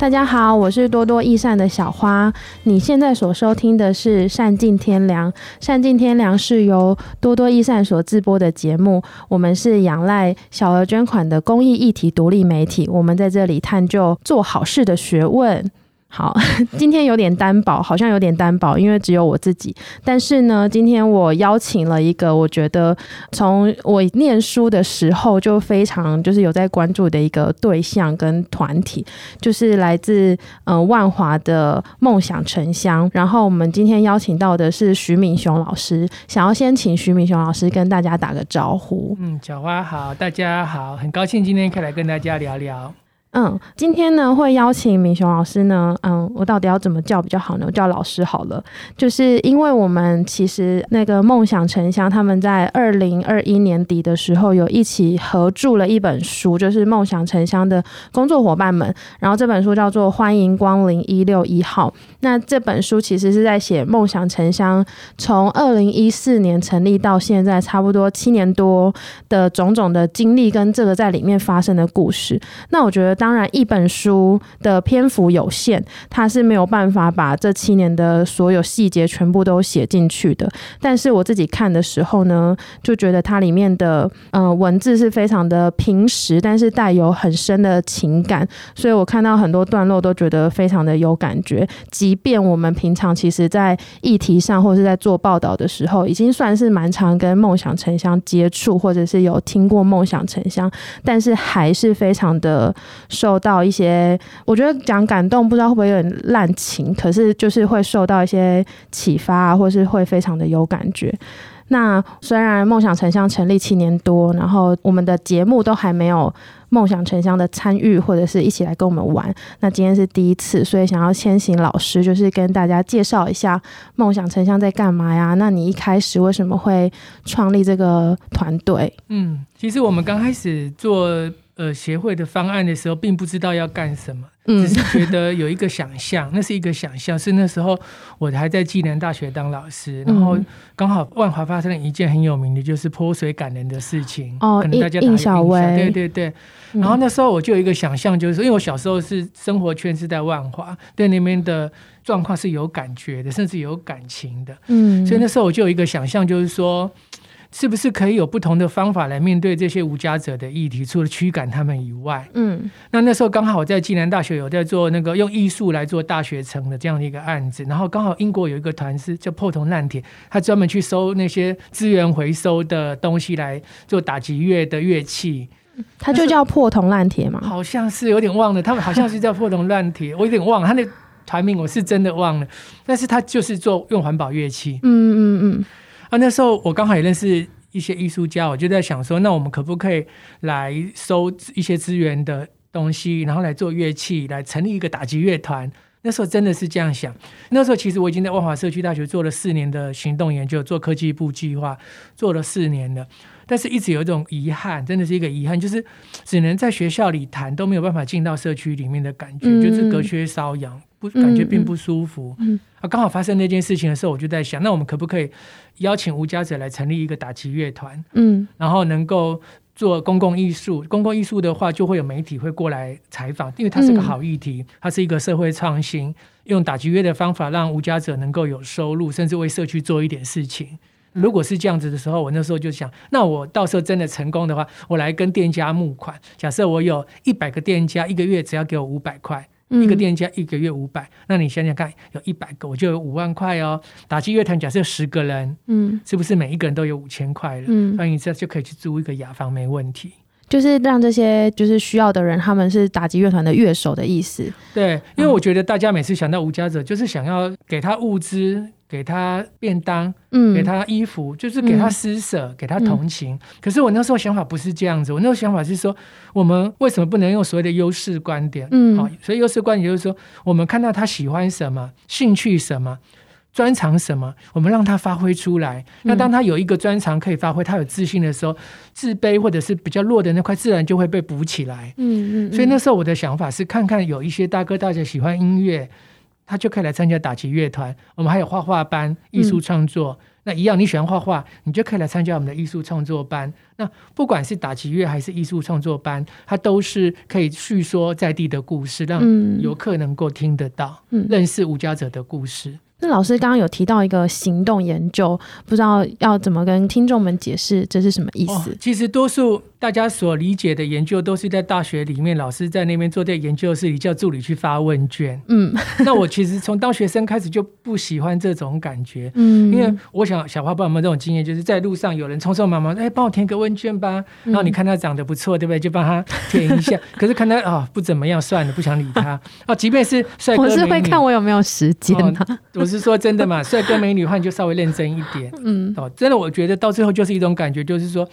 大家好，我是多多益善的小花。你现在所收听的是《善尽天良》，《善尽天良》是由多多益善所制播的节目。我们是仰赖小额捐款的公益议题独立媒体，我们在这里探究做好事的学问。好，今天有点单薄，好像有点单薄，因为只有我自己。但是呢，今天我邀请了一个，我觉得从我念书的时候就非常就是有在关注的一个对象跟团体，就是来自呃万华的梦想城乡。然后我们今天邀请到的是徐敏雄老师，想要先请徐敏雄老师跟大家打个招呼。嗯，小花好，大家好，很高兴今天可以来跟大家聊聊。嗯，今天呢会邀请明雄老师呢，嗯，我到底要怎么叫比较好呢？我叫老师好了，就是因为我们其实那个梦想城乡他们在二零二一年底的时候有一起合著了一本书，就是梦想城乡的工作伙伴们，然后这本书叫做《欢迎光临一六一号》。那这本书其实是在写梦想城乡从二零一四年成立到现在差不多七年多的种种的经历跟这个在里面发生的故事。那我觉得。当然，一本书的篇幅有限，它是没有办法把这七年的所有细节全部都写进去的。但是我自己看的时候呢，就觉得它里面的呃文字是非常的平实，但是带有很深的情感，所以我看到很多段落都觉得非常的有感觉。即即便我们平常其实在议题上或是在做报道的时候，已经算是蛮常跟梦想城乡接触，或者是有听过梦想城乡，但是还是非常的。受到一些，我觉得讲感动，不知道会不会有点滥情，可是就是会受到一些启发啊，或是会非常的有感觉。那虽然梦想城乡成立七年多，然后我们的节目都还没有梦想城乡的参与或者是一起来跟我们玩，那今天是第一次，所以想要先请老师就是跟大家介绍一下梦想城乡在干嘛呀？那你一开始为什么会创立这个团队？嗯，其实我们刚开始做。呃，协会的方案的时候，并不知道要干什么，只是觉得有一个想象，那是一个想象。是那时候我还在暨南大学当老师，然后刚好万华发生了一件很有名的，就是泼水感人的事情。哦，可能大家印象对对对。然后那时候我就有一个想象，就是因为我小时候是生活圈是在万华，对那边的状况是有感觉的，甚至有感情的。嗯，所以那时候我就有一个想象，就是说。是不是可以有不同的方法来面对这些无家者的议题？除了驱赶他们以外，嗯，那那时候刚好我在暨南大学有在做那个用艺术来做大学城的这样的一个案子，然后刚好英国有一个团是叫破铜烂铁，他专门去收那些资源回收的东西来做打击乐的乐器，他就叫破铜烂铁嘛？好像是有点忘了，他们好像是叫破铜烂铁，我有点忘了他那团名，我是真的忘了，但是他就是做用环保乐器，嗯嗯嗯。啊，那时候我刚好也认识一些艺术家，我就在想说，那我们可不可以来收一些资源的东西，然后来做乐器，来成立一个打击乐团？那时候真的是这样想。那时候其实我已经在万华社区大学做了四年的行动研究，做科技部计划，做了四年了，但是一直有一种遗憾，真的是一个遗憾，就是只能在学校里谈，都没有办法进到社区里面的感觉，嗯、就是隔靴搔痒。不感觉并不舒服，嗯嗯、啊，刚好发生那件事情的时候，我就在想，那我们可不可以邀请无家者来成立一个打击乐团？嗯，然后能够做公共艺术，公共艺术的话，就会有媒体会过来采访，因为它是个好议题，它是一个社会创新，用打击乐的方法让无家者能够有收入，甚至为社区做一点事情。如果是这样子的时候，我那时候就想，那我到时候真的成功的话，我来跟店家募款。假设我有一百个店家，一个月只要给我五百块。一个店家一个月五百，那你想想看，有一百个，我就有五万块哦。打击乐团假设十个人，嗯，是不是每一个人都有五千块了？嗯，那你这就可以去租一个雅房，没问题。就是让这些就是需要的人，他们是打击乐团的乐手的意思。对，因为我觉得大家每次想到无家者，就是想要给他物资。给他便当，嗯，给他衣服，就是给他施舍，嗯、给他同情。嗯、可是我那时候想法不是这样子，我那时候想法是说，我们为什么不能用所谓的优势观点？嗯，好，所以优势观点就是说，我们看到他喜欢什么，兴趣什么，专长什么，我们让他发挥出来。那当他有一个专长可以发挥，他有自信的时候，自卑或者是比较弱的那块，自然就会被补起来。嗯嗯。所以那时候我的想法是，看看有一些大哥大姐喜欢音乐。他就可以来参加打击乐团，我们还有画画班、艺术创作、那一样，你喜欢画画，你就可以来参加我们的艺术创作班。那不管是打击乐还是艺术创作班，它都是可以叙说在地的故事，让游客能够听得到，嗯、认识无家者的故事。那老师刚刚有提到一个行动研究，不知道要怎么跟听众们解释这是什么意思？哦、其实多数大家所理解的研究都是在大学里面，老师在那边坐在研究室里叫助理去发问卷。嗯，那我其实从当学生开始就不喜欢这种感觉。嗯，因为我想小花不知道有没有这种经验，就是在路上有人匆匆忙忙，哎，帮我填个问卷吧。然后你看他长得不错，对不对？就帮他填一下。可是看他啊、哦、不怎么样，算了，不想理他。哦，即便是帅哥我是会看我有没有时间、啊哦是说真的嘛？帅哥美女的话，你就稍微认真一点。嗯，哦，真的，我觉得到最后就是一种感觉，就是说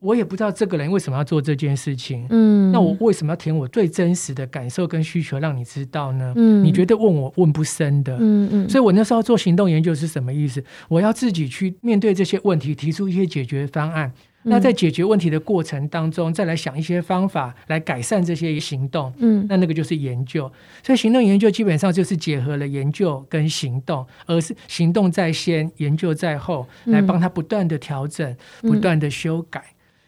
我也不知道这个人为什么要做这件事情。嗯，那我为什么要填我最真实的感受跟需求，让你知道呢？嗯，你觉得问我问不深的。嗯嗯，所以我那时候做行动研究是什么意思？我要自己去面对这些问题，提出一些解决方案。那在解决问题的过程当中，再来想一些方法来改善这些行动。嗯，那那个就是研究。所以行动研究基本上就是结合了研究跟行动，而是行动在先，研究在后，来帮他不断的调整，不断的修改。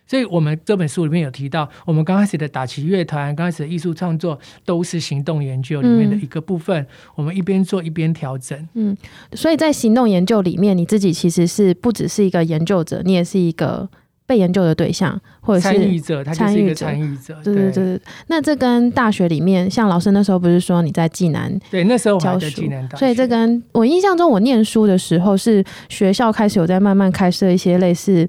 所以我们这本书里面有提到，我们刚开始的打击乐团，刚开始的艺术创作，都是行动研究里面的一个部分。我们一边做一边调整。嗯，所以在行动研究里面，你自己其实是不只是一个研究者，你也是一个。被研究的对象，或者是参与者，他就是一个参与者。对对对对。那这跟大学里面，像老师那时候不是说你在济南？对，那时候我还在暨南。所以这跟我印象中，我念书的时候是学校开始有在慢慢开设一些类似。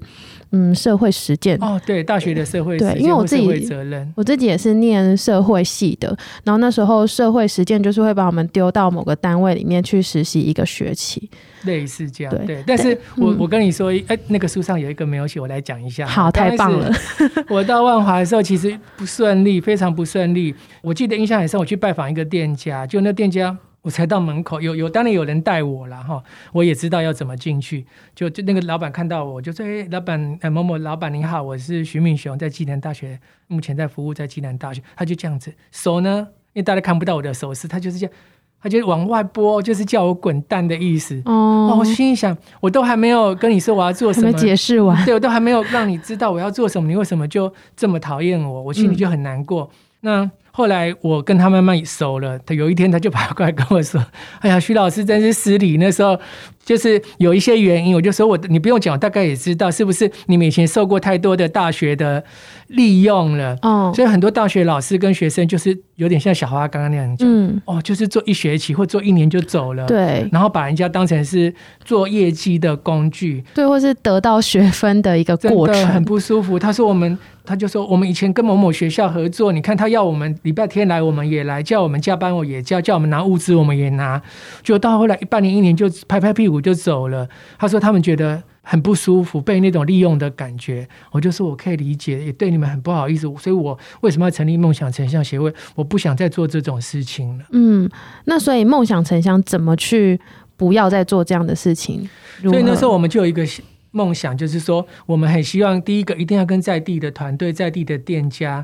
嗯，社会实践哦，对，大学的社会对，因为我自己责任，我自己也是念社会系的，然后那时候社会实践就是会把我们丢到某个单位里面去实习一个学期，类似这样，对。对但是我、嗯、我跟你说，哎，那个书上有一个没有写，我来讲一下。好，太棒了。我到万华的时候，其实不顺利，非常不顺利。我记得印象很深，我去拜访一个店家，就那店家。我才到门口，有有当然有人带我了哈，我也知道要怎么进去。就就那个老板看到我，就说：“哎，老板，哎，某某老板您好，我是徐敏雄，在暨南大学，目前在服务在暨南大学。”他就这样子，手呢，因为大家看不到我的手势，他就是这样，他就往外拨，就是叫我滚蛋的意思。哦，哦，我心里想，我都还没有跟你说我要做什么，解释完，对，我都还没有让你知道我要做什么，你为什么就这么讨厌我？我心里就很难过。嗯、那。后来我跟他慢慢熟了，他有一天他就跑过来跟我说：“ 哎呀，徐老师真是失礼。”那时候就是有一些原因，我就说我你不用讲，我大概也知道是不是你们以前受过太多的大学的利用了。哦，所以很多大学老师跟学生就是有点像小花刚刚那样讲，嗯，哦，就是做一学期或做一年就走了，对，然后把人家当成是做业绩的工具，对，或是得到学分的一个过程，很不舒服。他说我们。他就说：“我们以前跟某某学校合作，你看他要我们礼拜天来，我们也来；叫我们加班，我也叫；叫我们拿物资，我们也拿。就到后来一半年、一年就拍拍屁股就走了。”他说：“他们觉得很不舒服，被那种利用的感觉。”我就说：“我可以理解，也对你们很不好意思。所以我为什么要成立梦想成像协会？我不想再做这种事情了。”嗯，那所以梦想成像怎么去不要再做这样的事情？所以那时候我们就有一个。梦想就是说，我们很希望第一个一定要跟在地的团队、在地的店家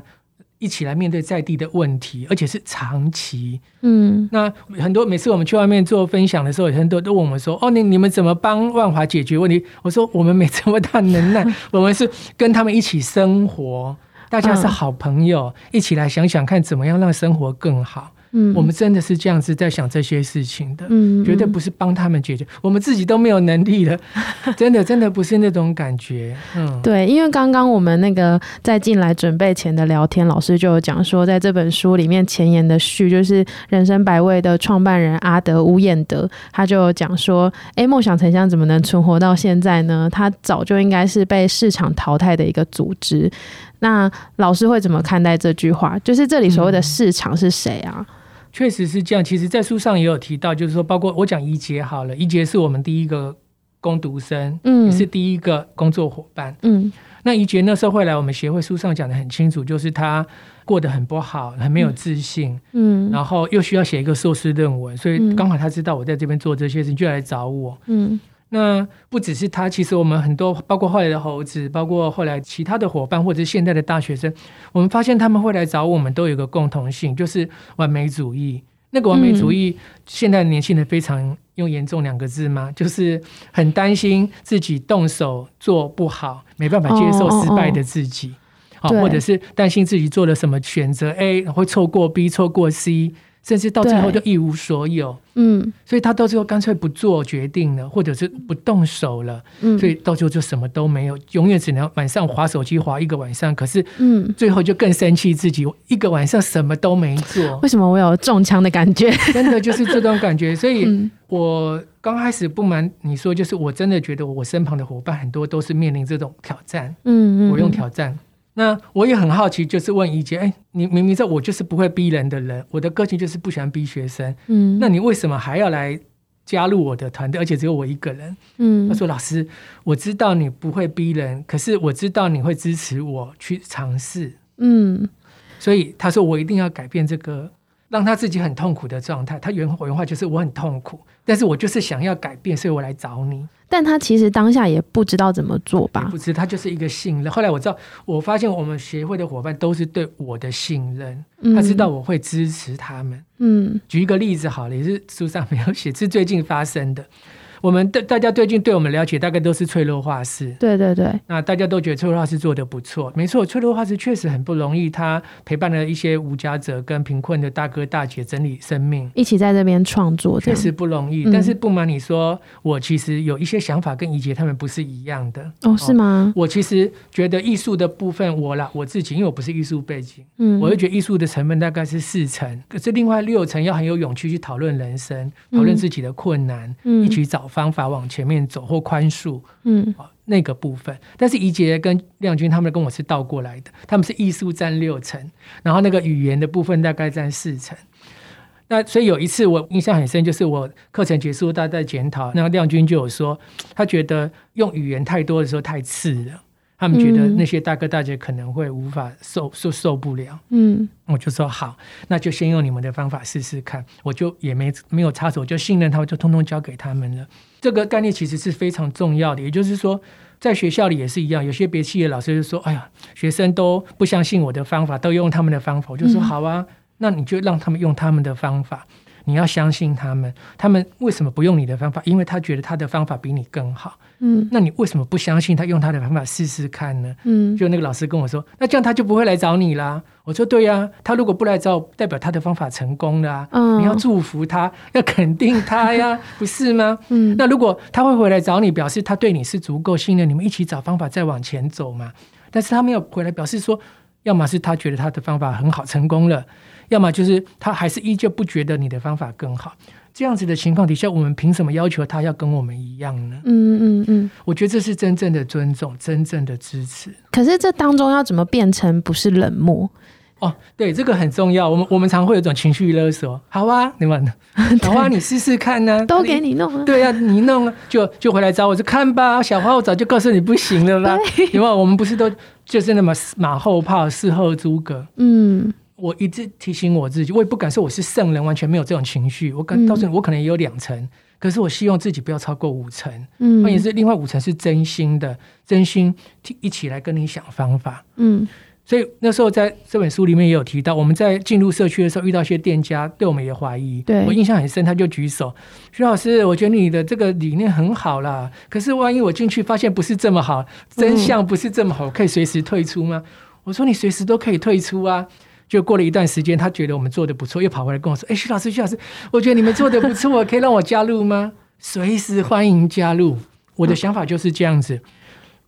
一起来面对在地的问题，而且是长期。嗯，那很多每次我们去外面做分享的时候，很多都问我们说：“哦，你你们怎么帮万华解决问题？”我说：“我们没这么大能耐，我们是跟他们一起生活，大家是好朋友，一起来想想看怎么样让生活更好。”嗯，我们真的是这样子在想这些事情的，嗯，绝对不是帮他们解决，我们自己都没有能力了，真的真的不是那种感觉，嗯，对，因为刚刚我们那个在进来准备前的聊天，老师就有讲说，在这本书里面前言的序，就是人生百味的创办人阿德乌彦德，他就有讲说，哎，梦想城乡怎么能存活到现在呢？他早就应该是被市场淘汰的一个组织。那老师会怎么看待这句话？就是这里所谓的市场是谁啊？嗯确实是这样，其实，在书上也有提到，就是说，包括我讲怡杰好了，怡杰是我们第一个工读生，嗯，也是第一个工作伙伴，嗯。那怡杰那时候会来我们协会，书上讲的很清楚，就是他过得很不好，很没有自信，嗯，然后又需要写一个硕士论文，所以刚好他知道我在这边做这些事情，就来找我，嗯。那不只是他，其实我们很多，包括后来的猴子，包括后来其他的伙伴，或者是现在的大学生，我们发现他们会来找我们，都有个共同性，就是完美主义。那个完美主义，现在年轻人非常用严重两个字吗？就是很担心自己动手做不好，没办法接受失败的自己，好、哦哦哦，或者是担心自己做了什么选择，A 会错过 B，错过 C。甚至到最后就一无所有，嗯，所以他到最后干脆不做决定了，或者是不动手了，嗯，所以到最后就什么都没有，永远只能晚上划手机划一个晚上。可是，嗯，最后就更生气自己，一个晚上什么都没做。为什么我有中枪的感觉？真的就是这种感觉。所以我刚开始不瞒你说，就是我真的觉得我身旁的伙伴很多都是面临这种挑战。嗯嗯，我用挑战。那我也很好奇，就是问怡姐，哎、欸，你明明知道我就是不会逼人的人，我的个性就是不喜欢逼学生，嗯，那你为什么还要来加入我的团队，而且只有我一个人？嗯，他说老师，我知道你不会逼人，可是我知道你会支持我去尝试，嗯，所以他说我一定要改变这个让他自己很痛苦的状态。他原原话就是我很痛苦，但是我就是想要改变，所以我来找你。但他其实当下也不知道怎么做吧？不知他就是一个信任。后来我知道，我发现我们协会的伙伴都是对我的信任，他知道我会支持他们。嗯，举一个例子好了，也是书上没有写，是最近发生的。我们大大家最近对我们了解，大概都是脆弱画室。对对对，那大家都觉得脆弱画室做的不错，没错，脆弱画室确实很不容易。他陪伴了一些无家者跟贫困的大哥大姐整理生命，一起在这边创作，确实不容易。但是不瞒你说，我其实有一些想法跟怡洁他们不是一样的。哦，是吗？我其实觉得艺术的部分，我啦我自己，因为我不是艺术背景，嗯，我就觉得艺术的成分大概是四成，可是另外六成要很有勇气去讨论人生，讨论自己的困难，嗯，一起找。方法往前面走或宽恕，嗯，那个部分。但是怡杰跟亮君他们跟我是倒过来的，他们是艺术占六成，然后那个语言的部分大概占四成。那所以有一次我印象很深，就是我课程结束，大家在检讨，那个亮君就有说，他觉得用语言太多的时候太次了。他们觉得那些大哥大姐可能会无法受受受不了，嗯，我就说好，那就先用你们的方法试试看。我就也没没有插手，就信任他们，就通通交给他们了。这个概念其实是非常重要的，也就是说，在学校里也是一样，有些别系的老师就说：“哎呀，学生都不相信我的方法，都用他们的方法。”我就说：“好啊，那你就让他们用他们的方法，你要相信他们。他们为什么不用你的方法？因为他觉得他的方法比你更好。”嗯，那你为什么不相信他用他的方法试试看呢？嗯，就那个老师跟我说，那这样他就不会来找你啦。我说对呀、啊，他如果不来找，代表他的方法成功了啊。嗯，你要祝福他，要肯定他呀，不是吗？嗯，那如果他会回来找你，表示他对你是足够信任，你们一起找方法再往前走嘛。但是他没有回来，表示说，要么是他觉得他的方法很好成功了，要么就是他还是依旧不觉得你的方法更好。这样子的情况底下，我们凭什么要求他要跟我们一样呢？嗯嗯嗯，我觉得这是真正的尊重，真正的支持。可是这当中要怎么变成不是冷漠？哦，对，这个很重要。我们我们常会有一种情绪勒索。好啊，你们，小花你试试看呢、啊，都给你弄了。对呀、啊，你弄了就就回来找我，就看吧。小花，我早就告诉你不行了啦。因为我们不是都就是那么马后炮，事后诸葛。嗯。我一直提醒我自己，我也不敢说我是圣人，完全没有这种情绪。我敢告诉你，我可能也有两成，可是我希望自己不要超过五成。嗯，关键是另外五成是真心的，真心一起来跟你想方法。嗯，所以那时候在这本书里面也有提到，我们在进入社区的时候遇到一些店家对我们也怀疑。对，我印象很深，他就举手，徐老师，我觉得你的这个理念很好啦，可是万一我进去发现不是这么好，真相不是这么好，可以随时退出吗？我说你随时都可以退出啊。就过了一段时间，他觉得我们做的不错，又跑回来跟我说：“哎、欸，徐老师，徐老师，我觉得你们做的不错，可以让我加入吗？”随时欢迎加入。我的想法就是这样子。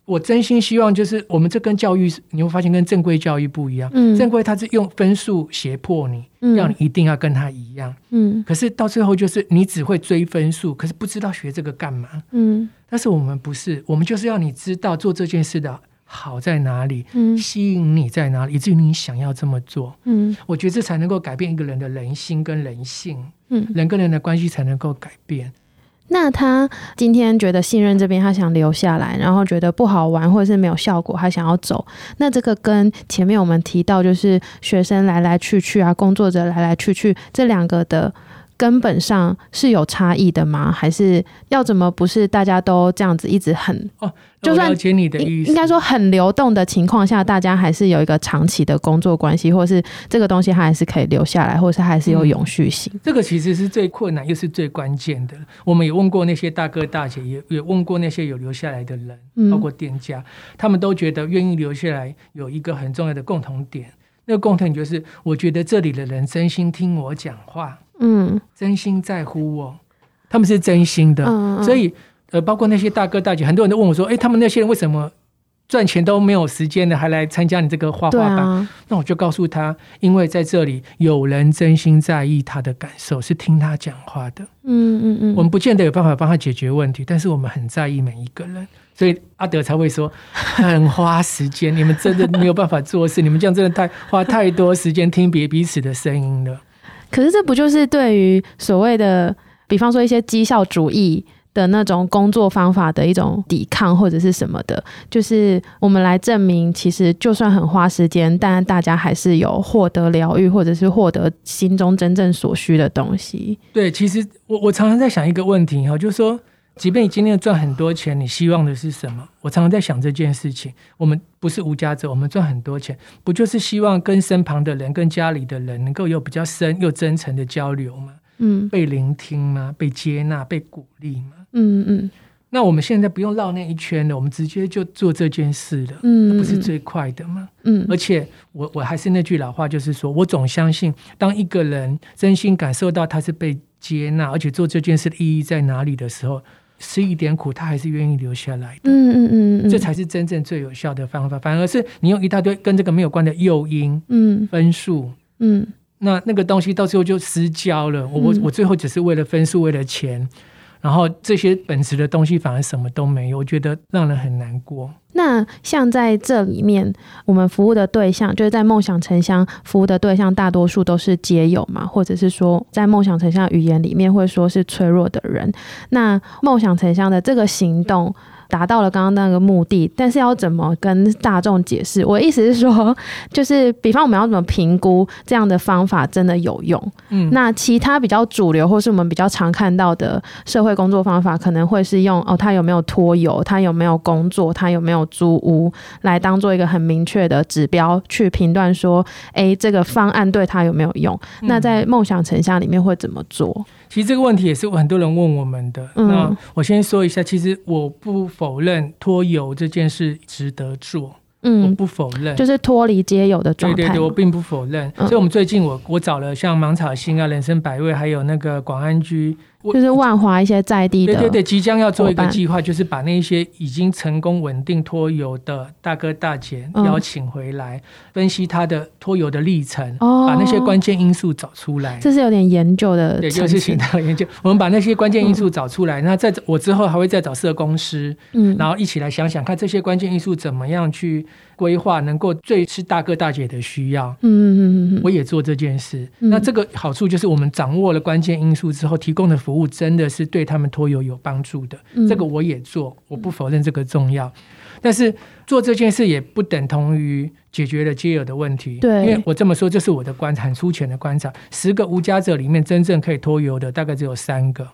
我真心希望，就是我们这跟教育，你会发现跟正规教育不一样。嗯，正规它是用分数胁迫你，让你一定要跟他一样。嗯，可是到最后就是你只会追分数，可是不知道学这个干嘛。嗯，但是我们不是，我们就是要你知道做这件事的。好在哪里？嗯，吸引你在哪里？以至于你想要这么做。嗯，我觉得这才能够改变一个人的人心跟人性。嗯，人跟人的关系才能够改变。那他今天觉得信任这边，他想留下来，然后觉得不好玩或者是没有效果，他想要走。那这个跟前面我们提到，就是学生来来去去啊，工作者来来去去，这两个的根本上是有差异的吗？还是要怎么不是大家都这样子一直很哦？就算了解你的意思，应该说很流动的情况下，大家还是有一个长期的工作关系，或是这个东西它还是可以留下来，或是还是有永续性。嗯，这个其实是最困难又是最关键的。我们也问过那些大哥大姐，也也问过那些有留下来的人，包括店家，他们都觉得愿意留下来有一个很重要的共同点。那个共同点就是，我觉得这里的人真心听我讲话。嗯，真心在乎我，他们是真心的，嗯嗯，所以呃，包括那些大哥大姐，很多人都问我说：“哎，他们那些人为什么赚钱都没有时间的，还来参加你这个画画班？”啊、那我就告诉他，因为在这里有人真心在意他的感受，是听他讲话的。嗯嗯嗯，我们不见得有办法帮他解决问题，但是我们很在意每一个人，所以阿德才会说很花时间。你们真的没有办法做事，你们这样真的太花太多时间听别彼此的声音了。可是这不就是对于所谓的，比方说一些绩效主义的那种工作方法的一种抵抗，或者是什么的？就是我们来证明，其实就算很花时间，但大家还是有获得疗愈，或者是获得心中真正所需的东西。对，其实我我常常在想一个问题哈，就是说。即便你今天赚很多钱，你希望的是什么？我常常在想这件事情。我们不是无家者，我们赚很多钱，不就是希望跟身旁的人、跟家里的人能够有比较深又真诚的交流吗？嗯，被聆听吗？被接纳、被鼓励吗？嗯嗯。那我们现在不用绕那一圈了，我们直接就做这件事了。嗯，那不是最快的吗？嗯。而且我我还是那句老话，就是说我总相信，当一个人真心感受到他是被接纳，而且做这件事的意义在哪里的时候。吃一点苦，他还是愿意留下来的。嗯嗯嗯，这才是真正最有效的方法。反而是你用一大堆跟这个没有关的诱因、嗯，分数，嗯，那那个东西到最后就失焦了。我我我最后只是为了分数，为了钱。然后这些本质的东西反而什么都没有，我觉得让人很难过。那像在这里面，我们服务的对象，就是在梦想城乡服务的对象，大多数都是街友嘛，或者是说，在梦想城乡语言里面会说是脆弱的人。那梦想城乡的这个行动。达到了刚刚那个目的，但是要怎么跟大众解释？我的意思是说，就是比方我们要怎么评估这样的方法真的有用？嗯，那其他比较主流或是我们比较常看到的社会工作方法，可能会是用哦，他有没有拖油，他有没有工作，他有没有租屋，来当做一个很明确的指标去评断说，诶，这个方案对他有没有用？嗯，那在梦想成像里面会怎么做？其实这个问题也是很多人问我们的。嗯、那我先说一下，其实我不否认脱油这件事值得做。嗯，我不否认，就是脱离皆有的状态。对对对，我并不否认。嗯、所以，我们最近我我找了像芒草星啊、人生百味，还有那个广安居。就是万华一些在地的，对对对，即将要做一个计划，就是把那些已经成功稳定脱油的大哥大姐邀请回来，嗯、分析他的脱油的历程，哦、把那些关键因素找出来。这是有点研究的，对，就是请他研究。我们把那些关键因素找出来，嗯、那在我之后还会再找社公司，嗯，然后一起来想想看这些关键因素怎么样去规划，能够最是大哥大姐的需要。嗯嗯嗯嗯，我也做这件事。嗯、那这个好处就是我们掌握了关键因素之后，提供的服务真的是对他们托游有帮助的，嗯、这个我也做，我不否认这个重要。但是做这件事也不等同于解决了街友的问题，对，因为我这么说，这是我的观察，很粗浅的观察。十个无家者里面，真正可以托游的大概只有三个，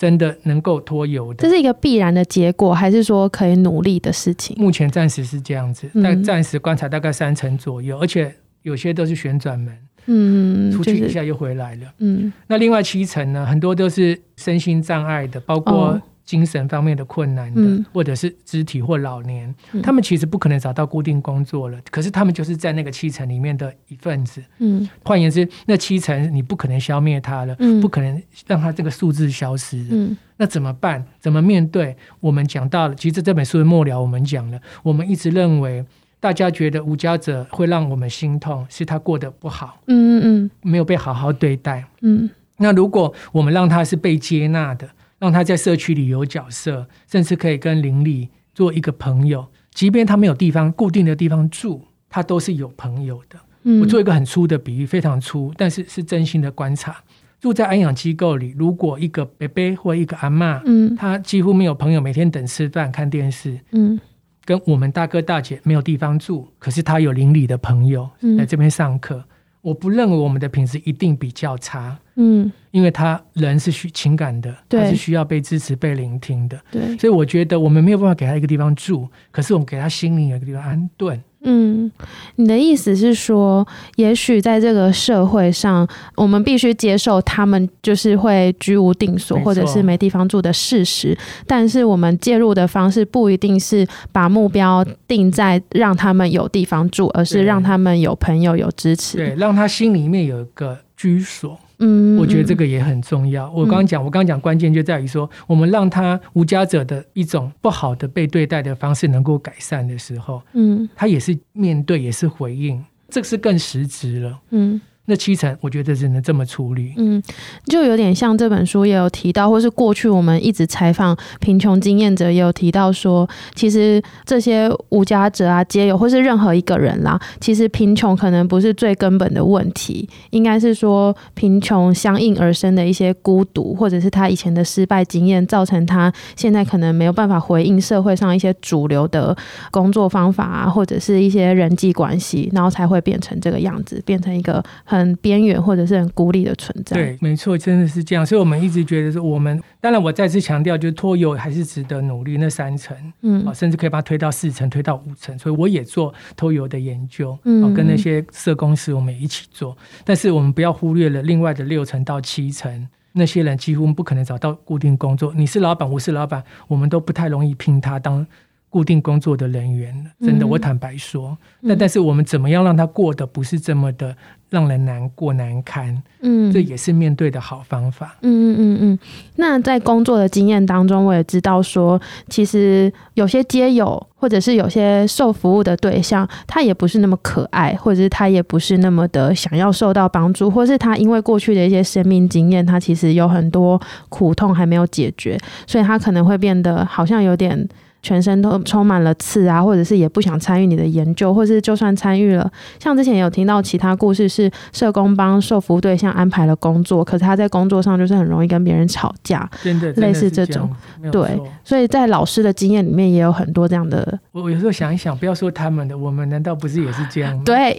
真的能够脱油的。这是一个必然的结果，还是说可以努力的事情？目前暂时是这样子，但暂时观察大概三成左右，而且有些都是旋转门。嗯，出去一下又回来了。嗯，那另外七成呢，很多都是身心障碍的，包括精神方面的困难的，哦、或者是肢体或老年，嗯、他们其实不可能找到固定工作了。可是他们就是在那个七层里面的一份子。嗯，换言之，那七层你不可能消灭它了，嗯、不可能让它这个数字消失。嗯，那怎么办？怎么面对？我们讲到了，其实这本书的末了，我们讲了，我们一直认为。大家觉得无家者会让我们心痛，是他过得不好，嗯嗯，没有被好好对待，嗯。那如果我们让他是被接纳的，让他在社区里有角色，甚至可以跟邻里做一个朋友，即便他没有地方固定的地方住，他都是有朋友的。嗯，我做一个很粗的比喻，非常粗，但是是真心的观察。住在安养机构里，如果一个伯伯或一个阿嬷，嗯，他几乎没有朋友，每天等吃饭看电视，嗯。跟我们大哥大姐没有地方住，可是他有邻里的朋友来这边上课。嗯、我不认为我们的品质一定比较差，嗯，因为他人是需情感的，对，他是需要被支持、被聆听的，对，所以我觉得我们没有办法给他一个地方住，可是我们给他心灵有一个地方安顿。嗯，你的意思是说，也许在这个社会上，我们必须接受他们就是会居无定所，或者是没地方住的事实。但是我们介入的方式不一定是把目标定在让他们有地方住，而是让他们有朋友、有支持，对，让他心里面有一个居所。嗯，我觉得这个也很重要。我刚刚讲，我刚刚讲关键就在于说，我们让他无家者的一种不好的被对待的方式能够改善的时候，嗯，他也是面对，也是回应，这个是更实质了。嗯。那七成，我觉得只能这么处理。嗯，就有点像这本书也有提到，或是过去我们一直采访贫穷经验者，也有提到说，其实这些无家者啊、街友，或是任何一个人啦，其实贫穷可能不是最根本的问题，应该是说贫穷相应而生的一些孤独，或者是他以前的失败经验，造成他现在可能没有办法回应社会上一些主流的工作方法啊，或者是一些人际关系，然后才会变成这个样子，变成一个很。边缘或者是很孤立的存在。对，没错，真的是这样。所以，我们一直觉得说，我们当然，我再次强调，就是托游还是值得努力。那三层，嗯，甚至可以把它推到四层，推到五层。所以，我也做托游的研究，嗯，跟那些社工师我们一起做。但是，我们不要忽略了另外的六层到七层，那些人几乎不可能找到固定工作。你是老板，我是老板，我们都不太容易聘他当固定工作的人员。真的，我坦白说，那、嗯、但是我们怎么样让他过得不是这么的？让人难过难堪，嗯，这也是面对的好方法。嗯嗯嗯嗯。那在工作的经验当中，我也知道说，其实有些街友，或者是有些受服务的对象，他也不是那么可爱，或者是他也不是那么的想要受到帮助，或是他因为过去的一些生命经验，他其实有很多苦痛还没有解决，所以他可能会变得好像有点。全身都充满了刺啊，或者是也不想参与你的研究，或是就算参与了，像之前有听到其他故事，是社工帮受服务对象安排了工作，可是他在工作上就是很容易跟别人吵架，真的，类似这种，对，所以在老师的经验里面也有很多这样的。我有时候想一想，不要说他们的，我们难道不是也是这样吗？对，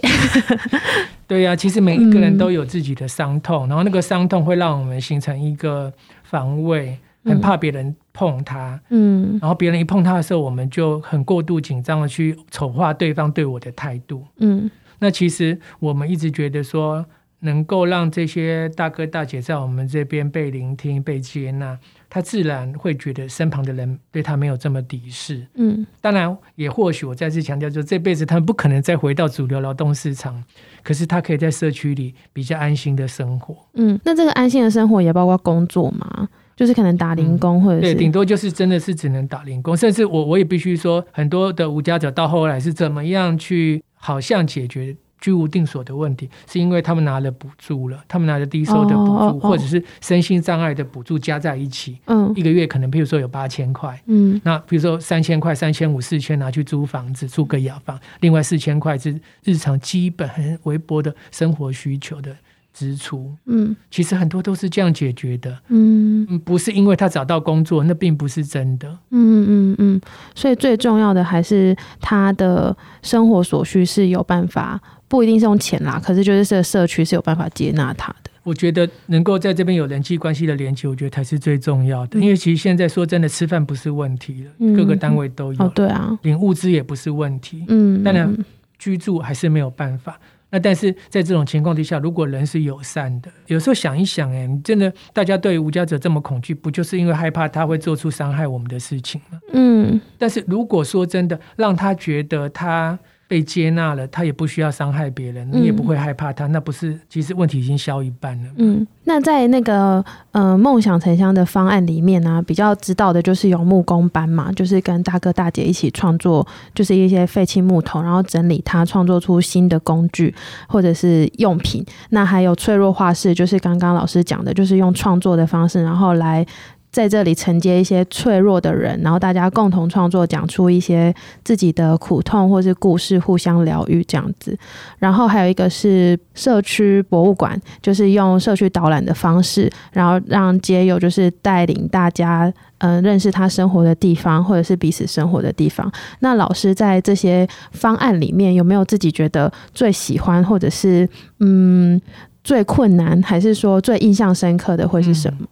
对呀、啊，其实每一个人都有自己的伤痛，嗯、然后那个伤痛会让我们形成一个防卫。很怕别人碰他，嗯，然后别人一碰他的时候，我们就很过度紧张的去丑化对方对我的态度，嗯，那其实我们一直觉得说，能够让这些大哥大姐在我们这边被聆听、被接纳，他自然会觉得身旁的人对他没有这么敌视，嗯，当然也或许我再次强调，就这辈子他们不可能再回到主流劳动市场，可是他可以在社区里比较安心的生活，嗯，那这个安心的生活也包括工作吗？就是可能打零工，或者对，顶多就是真的是只能打零工，甚至我我也必须说，很多的无家者到后来是怎么样去好像解决居无定所的问题，是因为他们拿了补助了，他们拿了低收的补助，哦哦哦、或者是身心障碍的补助加在一起，嗯，一个月可能譬如说有八千块，嗯，那比如说三千块、三千五、四千拿去租房子，租个雅房，另外四千块是日常基本很微薄的生活需求的。支出，嗯，其实很多都是这样解决的，嗯，不是因为他找到工作，那并不是真的，嗯嗯嗯，所以最重要的还是他的生活所需是有办法，不一定是用钱啦，可是就是这个社区是有办法接纳他的。我觉得能够在这边有人际关系的连接，我觉得才是最重要的，嗯、因为其实现在说真的，吃饭不是问题了，嗯、各个单位都有，哦，对啊，领物资也不是问题，嗯，当然居住还是没有办法。那但是在这种情况底下，如果人是友善的，有时候想一想，哎，你真的大家对无家者这么恐惧，不就是因为害怕他会做出伤害我们的事情吗？嗯。但是如果说真的让他觉得他。被接纳了，他也不需要伤害别人，你也不会害怕他，嗯、那不是其实问题已经消一半了。嗯，那在那个呃梦想城乡的方案里面呢、啊，比较知道的就是有木工班嘛，就是跟大哥大姐一起创作，就是一些废弃木头，然后整理它，创作出新的工具或者是用品。那还有脆弱画室，就是刚刚老师讲的，就是用创作的方式，然后来。在这里承接一些脆弱的人，然后大家共同创作，讲出一些自己的苦痛或是故事，互相疗愈这样子。然后还有一个是社区博物馆，就是用社区导览的方式，然后让街友就是带领大家。嗯，认识他生活的地方，或者是彼此生活的地方。那老师在这些方案里面，有没有自己觉得最喜欢，或者是嗯最困难，还是说最印象深刻的会是什么？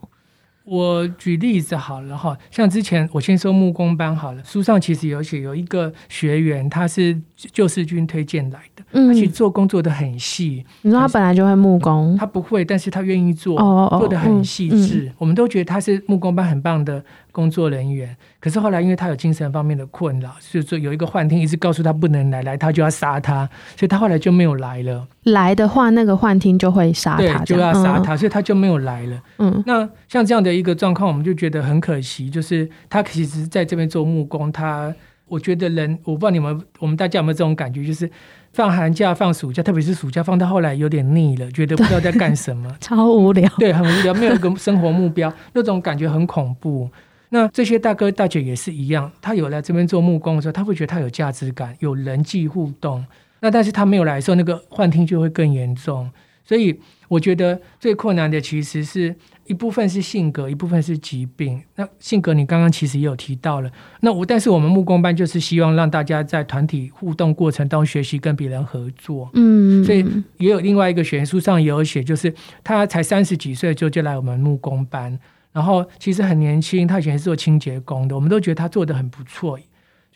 我举例子好了哈，像之前我先说木工班好了，书上其实有写有一个学员，他是救世军推荐来的，嗯，他其实做工做的很细。你说他本来就会木工？他不会，但是他愿意做，哦哦哦，做的很细致，嗯。我们都觉得他是木工班很棒的工作人员。可是后来因为他有精神方面的困扰，所以说有一个幻听一直告诉他不能来，来他就要杀他，所以他后来就没有来了。来的话，那个幻听就会杀他，就要杀他，嗯，所以他就没有来了。嗯，那像这样的一个状况，我们就觉得很可惜。就是他其实在这边做木工，他我觉得人，我不知道你们我们大家有没有这种感觉，就是放寒假、放暑假，特别是暑假放到后来有点腻了，觉得不知道在干什么，超无聊，对，很无聊，没有一个生活目标，那种感觉很恐怖。那这些大哥大姐也是一样，他有来这边做木工的时候，他会觉得他有价值感，有人际互动。那但是他没有来的时候，那个幻听就会更严重。所以我觉得最困难的其实是一部分是性格，一部分是疾病。那性格你刚刚其实也有提到了。那我但是我们木工班就是希望让大家在团体互动过程当中学习跟别人合作。嗯，所以也有另外一个学员书上也有写，就是他才三十几岁就就来我们木工班，然后其实很年轻，他以前是做清洁工的，我们都觉得他做的很不错。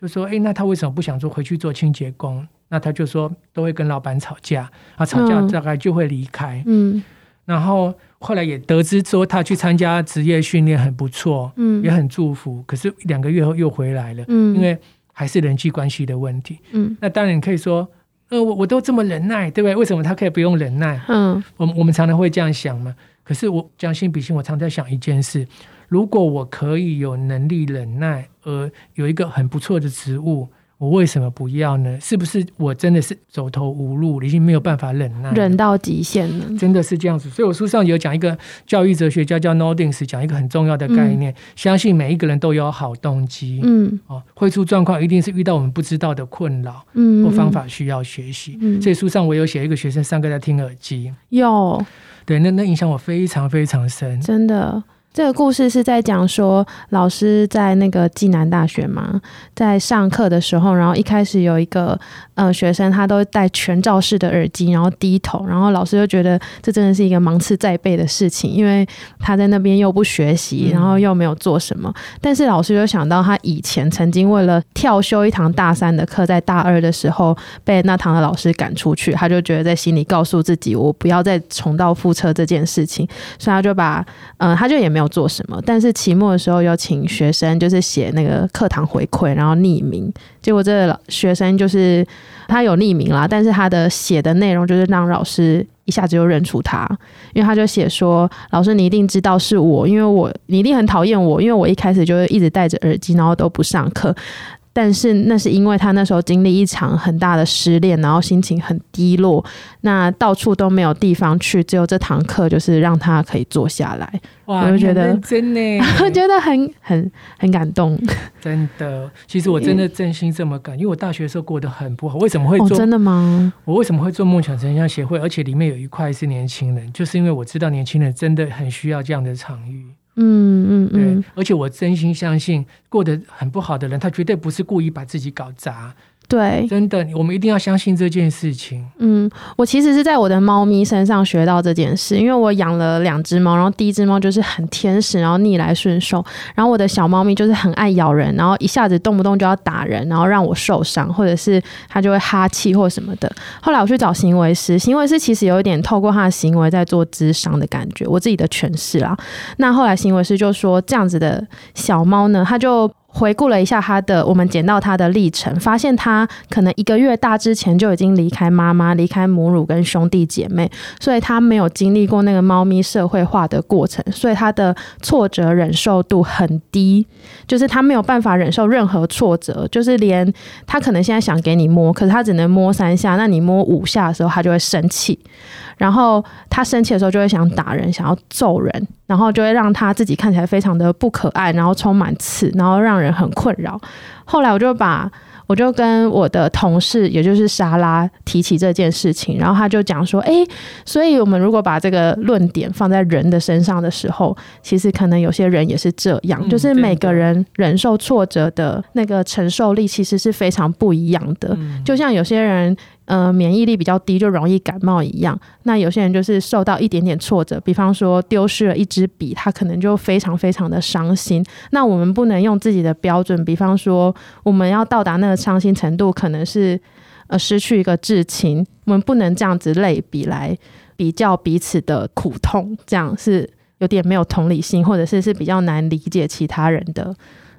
就说，哎，那他为什么不想做回去做清洁工？那他就说都会跟老板吵架，啊，吵架大概就会离开。嗯，然后后来也得知说他去参加职业训练很不错，嗯，也很祝福。可是两个月后又回来了，嗯，因为还是人际关系的问题。嗯，那当然你可以说，呃，我我都这么忍耐，对不对？为什么他可以不用忍耐？嗯，我们我们常常会这样想嘛。可是我将心比心，我常在想一件事：如果我可以有能力忍耐，而有一个很不错的职务。我为什么不要呢？是不是我真的是走投无路，已经没有办法忍耐，忍到极限了？真的是这样子。所以我书上有讲一个教育哲学家叫 Noldings，讲一个很重要的概念：嗯、相信每一个人都有好动机。嗯，哦，会出状况一定是遇到我们不知道的困扰，嗯，或方法需要学习。嗯，所以书上我有写一个学生上课在听耳机，有，对，那那影响我非常非常深，真的。这个故事是在讲说，老师在那个暨南大学嘛，在上课的时候，然后一开始有一个呃学生，他都戴全罩式的耳机，然后低头，然后老师就觉得这真的是一个芒刺在背的事情，因为他在那边又不学习，然后又没有做什么。但是老师就想到他以前曾经为了跳修一堂大三的课，在大二的时候被那堂的老师赶出去，他就觉得在心里告诉自己，我不要再重蹈覆辙这件事情，所以他就把呃他就也没有。做什么？但是期末的时候有请学生，就是写那个课堂回馈，然后匿名。结果这学生就是他有匿名啦，但是他的写的内容就是让老师一下子就认出他，因为他就写说：“老师，你一定知道是我，因为我你一定很讨厌我，因为我一开始就是一直戴着耳机，然后都不上课。”但是那是因为他那时候经历一场很大的失恋，然后心情很低落，那到处都没有地方去，只有这堂课就是让他可以坐下来。哇，我就觉得真的，我觉得很很很感动。真的，其实我真的真心这么感，因为我大学的时候过得很不好。为什么会做？哦，真的吗？我为什么会做梦想成像协会？而且里面有一块是年轻人，就是因为我知道年轻人真的很需要这样的场域。嗯嗯嗯，而且我真心相信，过得很不好的人，他绝对不是故意把自己搞砸。对，真的，我们一定要相信这件事情。嗯，我其实是在我的猫咪身上学到这件事，因为我养了两只猫，然后第一只猫就是很天使，然后逆来顺受，然后我的小猫咪就是很爱咬人，然后一下子动不动就要打人，然后让我受伤，或者是它就会哈气或什么的。后来我去找行为师，行为师其实有一点透过他的行为在做智商的感觉，我自己的诠释啦。那后来行为师就说，这样子的小猫呢，它就。回顾了一下他的，我们捡到他的历程，发现他可能一个月大之前就已经离开妈妈、离开母乳跟兄弟姐妹，所以他没有经历过那个猫咪社会化的过程，所以他的挫折忍受度很低，就是他没有办法忍受任何挫折，就是连他可能现在想给你摸，可是他只能摸三下，那你摸五下的时候，他就会生气。然后他生气的时候就会想打人，想要揍人，然后就会让他自己看起来非常的不可爱，然后充满刺，然后让人很困扰。后来我就把。我就跟我的同事，也就是莎拉提起这件事情，然后他就讲说：“诶，所以我们如果把这个论点放在人的身上的时候，其实可能有些人也是这样，嗯、就是每个人忍受挫折的那个承受力其实是非常不一样的。嗯、就像有些人。”呃，免疫力比较低，就容易感冒一样。那有些人就是受到一点点挫折，比方说丢失了一支笔，他可能就非常非常的伤心。那我们不能用自己的标准，比方说我们要到达那个伤心程度，可能是呃失去一个至亲，我们不能这样子类比来比较彼此的苦痛，这样是有点没有同理心，或者是是比较难理解其他人的。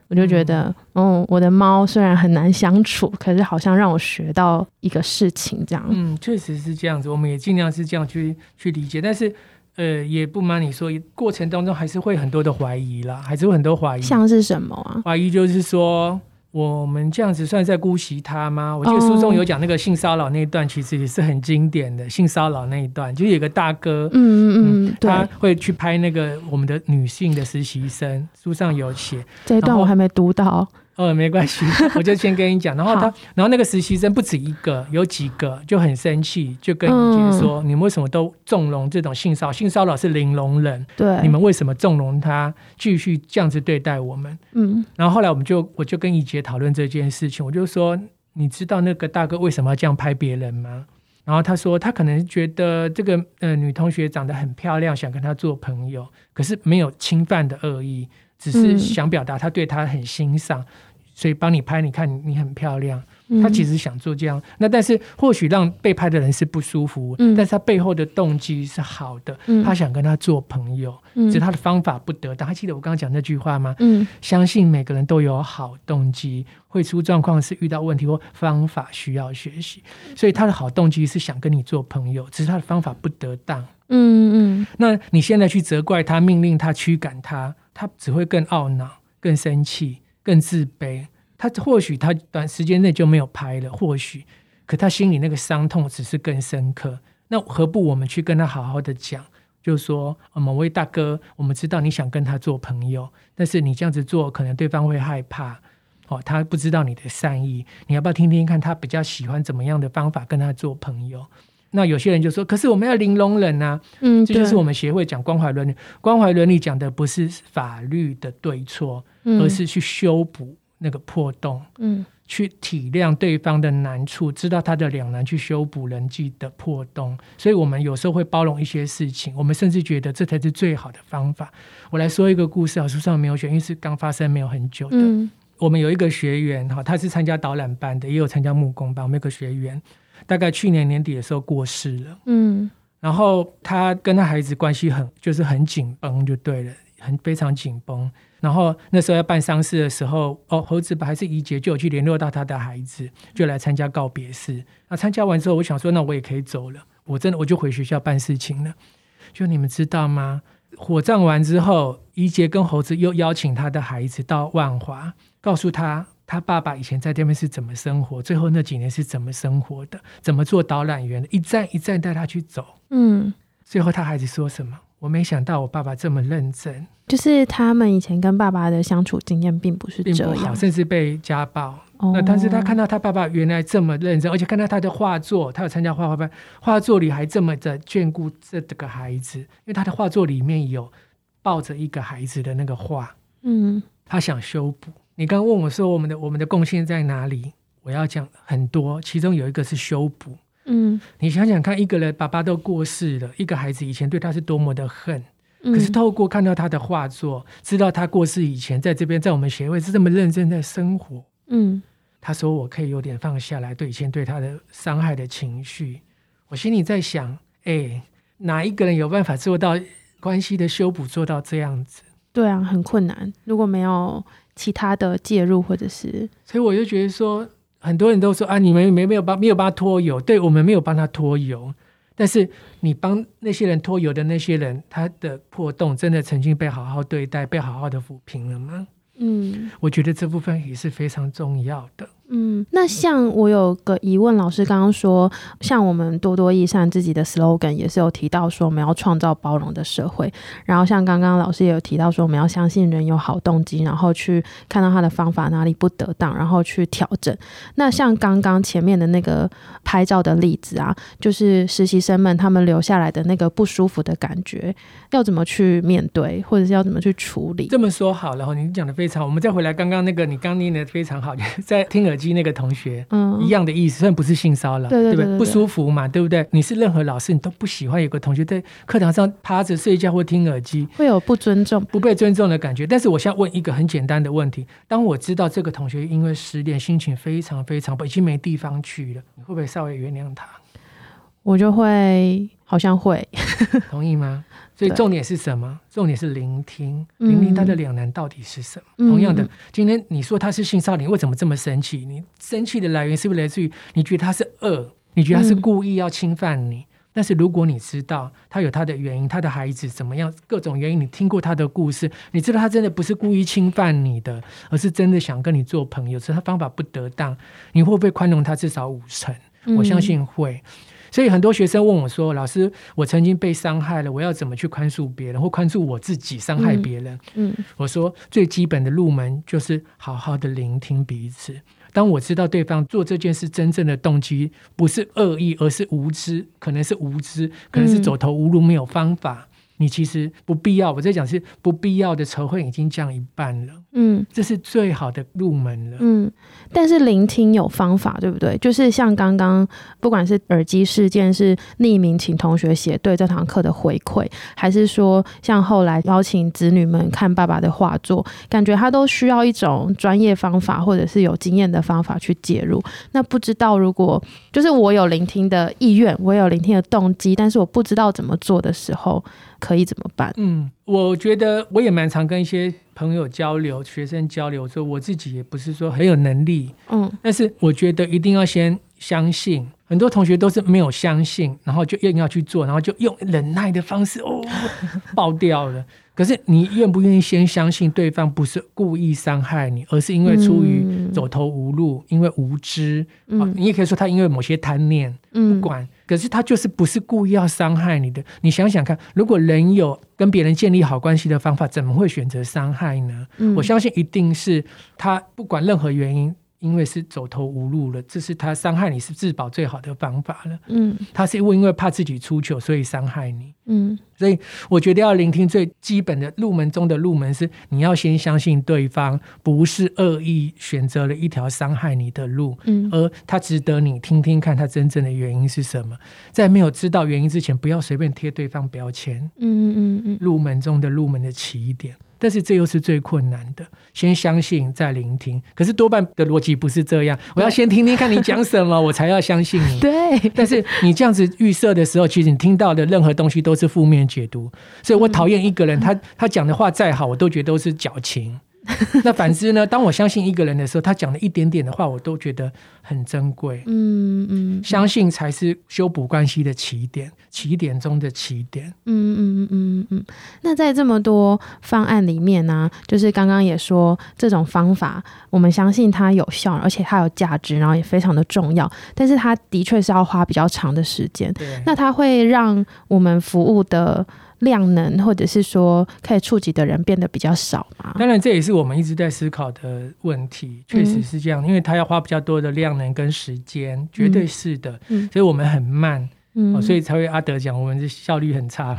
我就觉得，嗯，嗯，我的猫虽然很难相处，可是好像让我学到一个事情，这样。嗯，确实是这样子，我们也尽量是这样去去理解，但是，呃，也不瞒你说，过程当中还是会很多的怀疑啦，还是会很多怀疑。像是什么啊？怀疑就是说。我们这样子算在姑息他吗？我记得书中有讲那个性骚扰那一段，其实也是很经典的。性骚扰那一段，就有个大哥，嗯嗯嗯，他会去拍那个我们的女性的实习生，书上有写。这一段我还没读到。哦，没关系，我就先跟你讲。然后他，然后那个实习生不止一个，有几个就很生气，就跟怡姐说：“嗯、你们为什么都纵容这种性骚扰？性骚扰是零容忍，对，你们为什么纵容他继续这样子对待我们？”嗯，然后后来我们就我就跟怡姐讨论这件事情，我就说：“你知道那个大哥为什么要这样拍别人吗？”然后他说：“他可能觉得这个呃女同学长得很漂亮，想跟她做朋友，可是没有侵犯的恶意。”只是想表达他对他很欣赏，嗯、所以帮你拍。你看你你很漂亮，嗯、他其实想做这样。那但是或许让被拍的人是不舒服，嗯、但是他背后的动机是好的。嗯、他想跟他做朋友，嗯、只是他的方法不得当。还记得我刚刚讲那句话吗？嗯、相信每个人都有好动机，会出状况是遇到问题或方法需要学习。所以他的好动机是想跟你做朋友，只是他的方法不得当。嗯嗯，那你现在去责怪他，命令他驱赶他。他只会更懊恼、更生气、更自卑。他或许他短时间内就没有拍了，或许，可他心里那个伤痛只是更深刻。那何不我们去跟他好好的讲，就是说，某位大哥，我们知道你想跟他做朋友，但是你这样子做，可能对方会害怕。哦，他不知道你的善意，你要不要听听看他比较喜欢怎么样的方法跟他做朋友？那有些人就说：“可是我们要零容忍啊！”嗯，这就是我们协会讲关怀伦理。关怀伦理讲的不是法律的对错，嗯、而是去修补那个破洞，嗯，去体谅对方的难处，知道他的两难，去修补人际的破洞。所以，我们有时候会包容一些事情，我们甚至觉得这才是最好的方法。我来说一个故事啊，书上没有选，因为是刚发生没有很久的。嗯、我们有一个学员哈，他是参加导览班的，也有参加木工班。我们有个学员。大概去年年底的时候过世了，嗯，然后他跟他孩子关系很就是很紧绷就对了，很非常紧绷。然后那时候要办丧事的时候，哦，猴子还是怡洁就有去联络到他的孩子，就来参加告别式。那参加完之后，我想说，那我也可以走了，我真的我就回学校办事情了。就你们知道吗？火葬完之后，怡洁跟猴子又邀请他的孩子到万华，告诉他。他爸爸以前在这边是怎么生活？最后那几年是怎么生活的？怎么做导览员的？一站一站带他去走。嗯，最后他孩子说什么？我没想到我爸爸这么认真。就是他们以前跟爸爸的相处经验并不是这样，甚至被家暴。哦，那但是他看到他爸爸原来这么认真，而且看到他的画作，他有参加画画班，画作里还这么的眷顾这个孩子，因为他的画作里面有抱着一个孩子的那个画。嗯，他想修补。你刚刚问我说，我们的我们的贡献在哪里？我要讲很多，其中有一个是修补。嗯，你想想看，一个人爸爸都过世了，一个孩子以前对他是多么的恨，嗯、可是透过看到他的画作，知道他过世以前在这边在我们协会是这么认真在生活。嗯，他说我可以有点放下来对以前对他的伤害的情绪。我心里在想，哎、欸，哪一个人有办法做到关系的修补做到这样子？对啊，很困难。如果没有。其他的介入或者是，所以我就觉得说，很多人都说啊，你们没没有帮没有帮他脱油，对我们没有帮他脱油，但是你帮那些人脱油的那些人，他的破洞真的曾经被好好对待，被好好的抚平了吗？嗯，我觉得这部分也是非常重要的。嗯，那像我有个疑问，老师刚刚说，像我们多多益善自己的 slogan 也是有提到说，我们要创造包容的社会。然后像刚刚老师也有提到说，我们要相信人有好动机，然后去看到他的方法哪里不得当，然后去调整。那像刚刚前面的那个拍照的例子啊，就是实习生们他们留下来的那个不舒服的感觉，要怎么去面对，或者是要怎么去处理？这么说好了，你讲的非常好。我们再回来刚刚那个，你刚念的非常好，在听耳机那个同学，嗯，一样的意思，虽然不是性骚扰，对对对，不舒服嘛，对不对？你是任何老师，你都不喜欢有个同学在课堂上趴着睡觉或听耳机，会有不尊重、不被尊重的感觉。但是我现在问一个很简单的问题：当我知道这个同学因为失恋，心情非常非常不，已经没地方去了，你会不会稍微原谅他？我就会，好像会，同意吗？所以重点是什么？重点是聆听，聆听他的两难到底是什么？嗯、同样的，今天你说他是性少年，为什么这么生气？你生气的来源是不是来自于你觉得他是恶？你觉得他是故意要侵犯你？嗯、但是如果你知道他有他的原因，他的孩子怎么样，各种原因，你听过他的故事，你知道他真的不是故意侵犯你的，而是真的想跟你做朋友，只是他方法不得当，你会不会宽容他至少五成？我相信会。所以很多学生问我说：“老师，我曾经被伤害了，我要怎么去宽恕别人，或宽恕我自己伤害别人？”嗯，嗯，我说最基本的入门就是好好的聆听彼此。当我知道对方做这件事真正的动机不是恶意，而是无知，可能是无知，可能是走投无路，没有方法。嗯你其实不必要，我在讲是不必要的仇恨已经降一半了，嗯，这是最好的入门了，嗯。但是聆听有方法，对不对？就是像刚刚，不管是耳机事件是匿名请同学写对这堂课的回馈，还是说像后来邀请子女们看爸爸的画作，感觉他都需要一种专业方法，或者是有经验的方法去介入。那不知道如果就是我有聆听的意愿，我有聆听的动机，但是我不知道怎么做的时候。可以怎么办？嗯，我觉得我也蛮常跟一些朋友交流、学生交流，说我自己也不是说很有能力，嗯，但是我觉得一定要先相信。很多同学都是没有相信，然后就硬要去做，然后就用忍耐的方式，哦，爆掉了。可是你愿不愿意先相信对方不是故意伤害你，而是因为出于走投无路，嗯、因为无知？嗯、啊，你也可以说他因为某些贪念，不管。嗯、可是他就是不是故意要伤害你的。你想想看，如果人有跟别人建立好关系的方法，怎么会选择伤害呢？嗯、我相信一定是他不管任何原因。因为是走投无路了，这是他伤害你是自保最好的方法了。嗯，他是因为因为怕自己出糗，所以伤害你。嗯，所以我觉得要聆听最基本的入门中的入门是，你要先相信对方不是恶意选择了一条伤害你的路，嗯，而他值得你听听看他真正的原因是什么。在没有知道原因之前，不要随便贴对方标签。嗯嗯嗯嗯，入门中的入门的起点。但是这又是最困难的，先相信再聆听。可是多半的逻辑不是这样，我要先听听看你讲什么，我才要相信你。对。但是你这样子预设的时候，其实你听到的任何东西都是负面解读。所以我讨厌一个人，他他讲的话再好，我都觉得都是矫情。那反之呢？当我相信一个人的时候，他讲的一点点的话，我都觉得很珍贵。嗯嗯，相信才是修补关系的起点，起点中的起点。嗯嗯嗯嗯嗯。那在这么多方案里面呢、啊，就是刚刚也说这种方法，我们相信它有效，而且它有价值，然后也非常的重要。但是它的确是要花比较长的时间。对。那它会让我们服务的。量能，或者是说可以触及的人变得比较少嘛？当然，这也是我们一直在思考的问题。确实是这样，嗯、因为他要花比较多的量能跟时间，绝对是的。嗯、所以我们很慢，嗯、所以才会阿德讲我们的效率很差。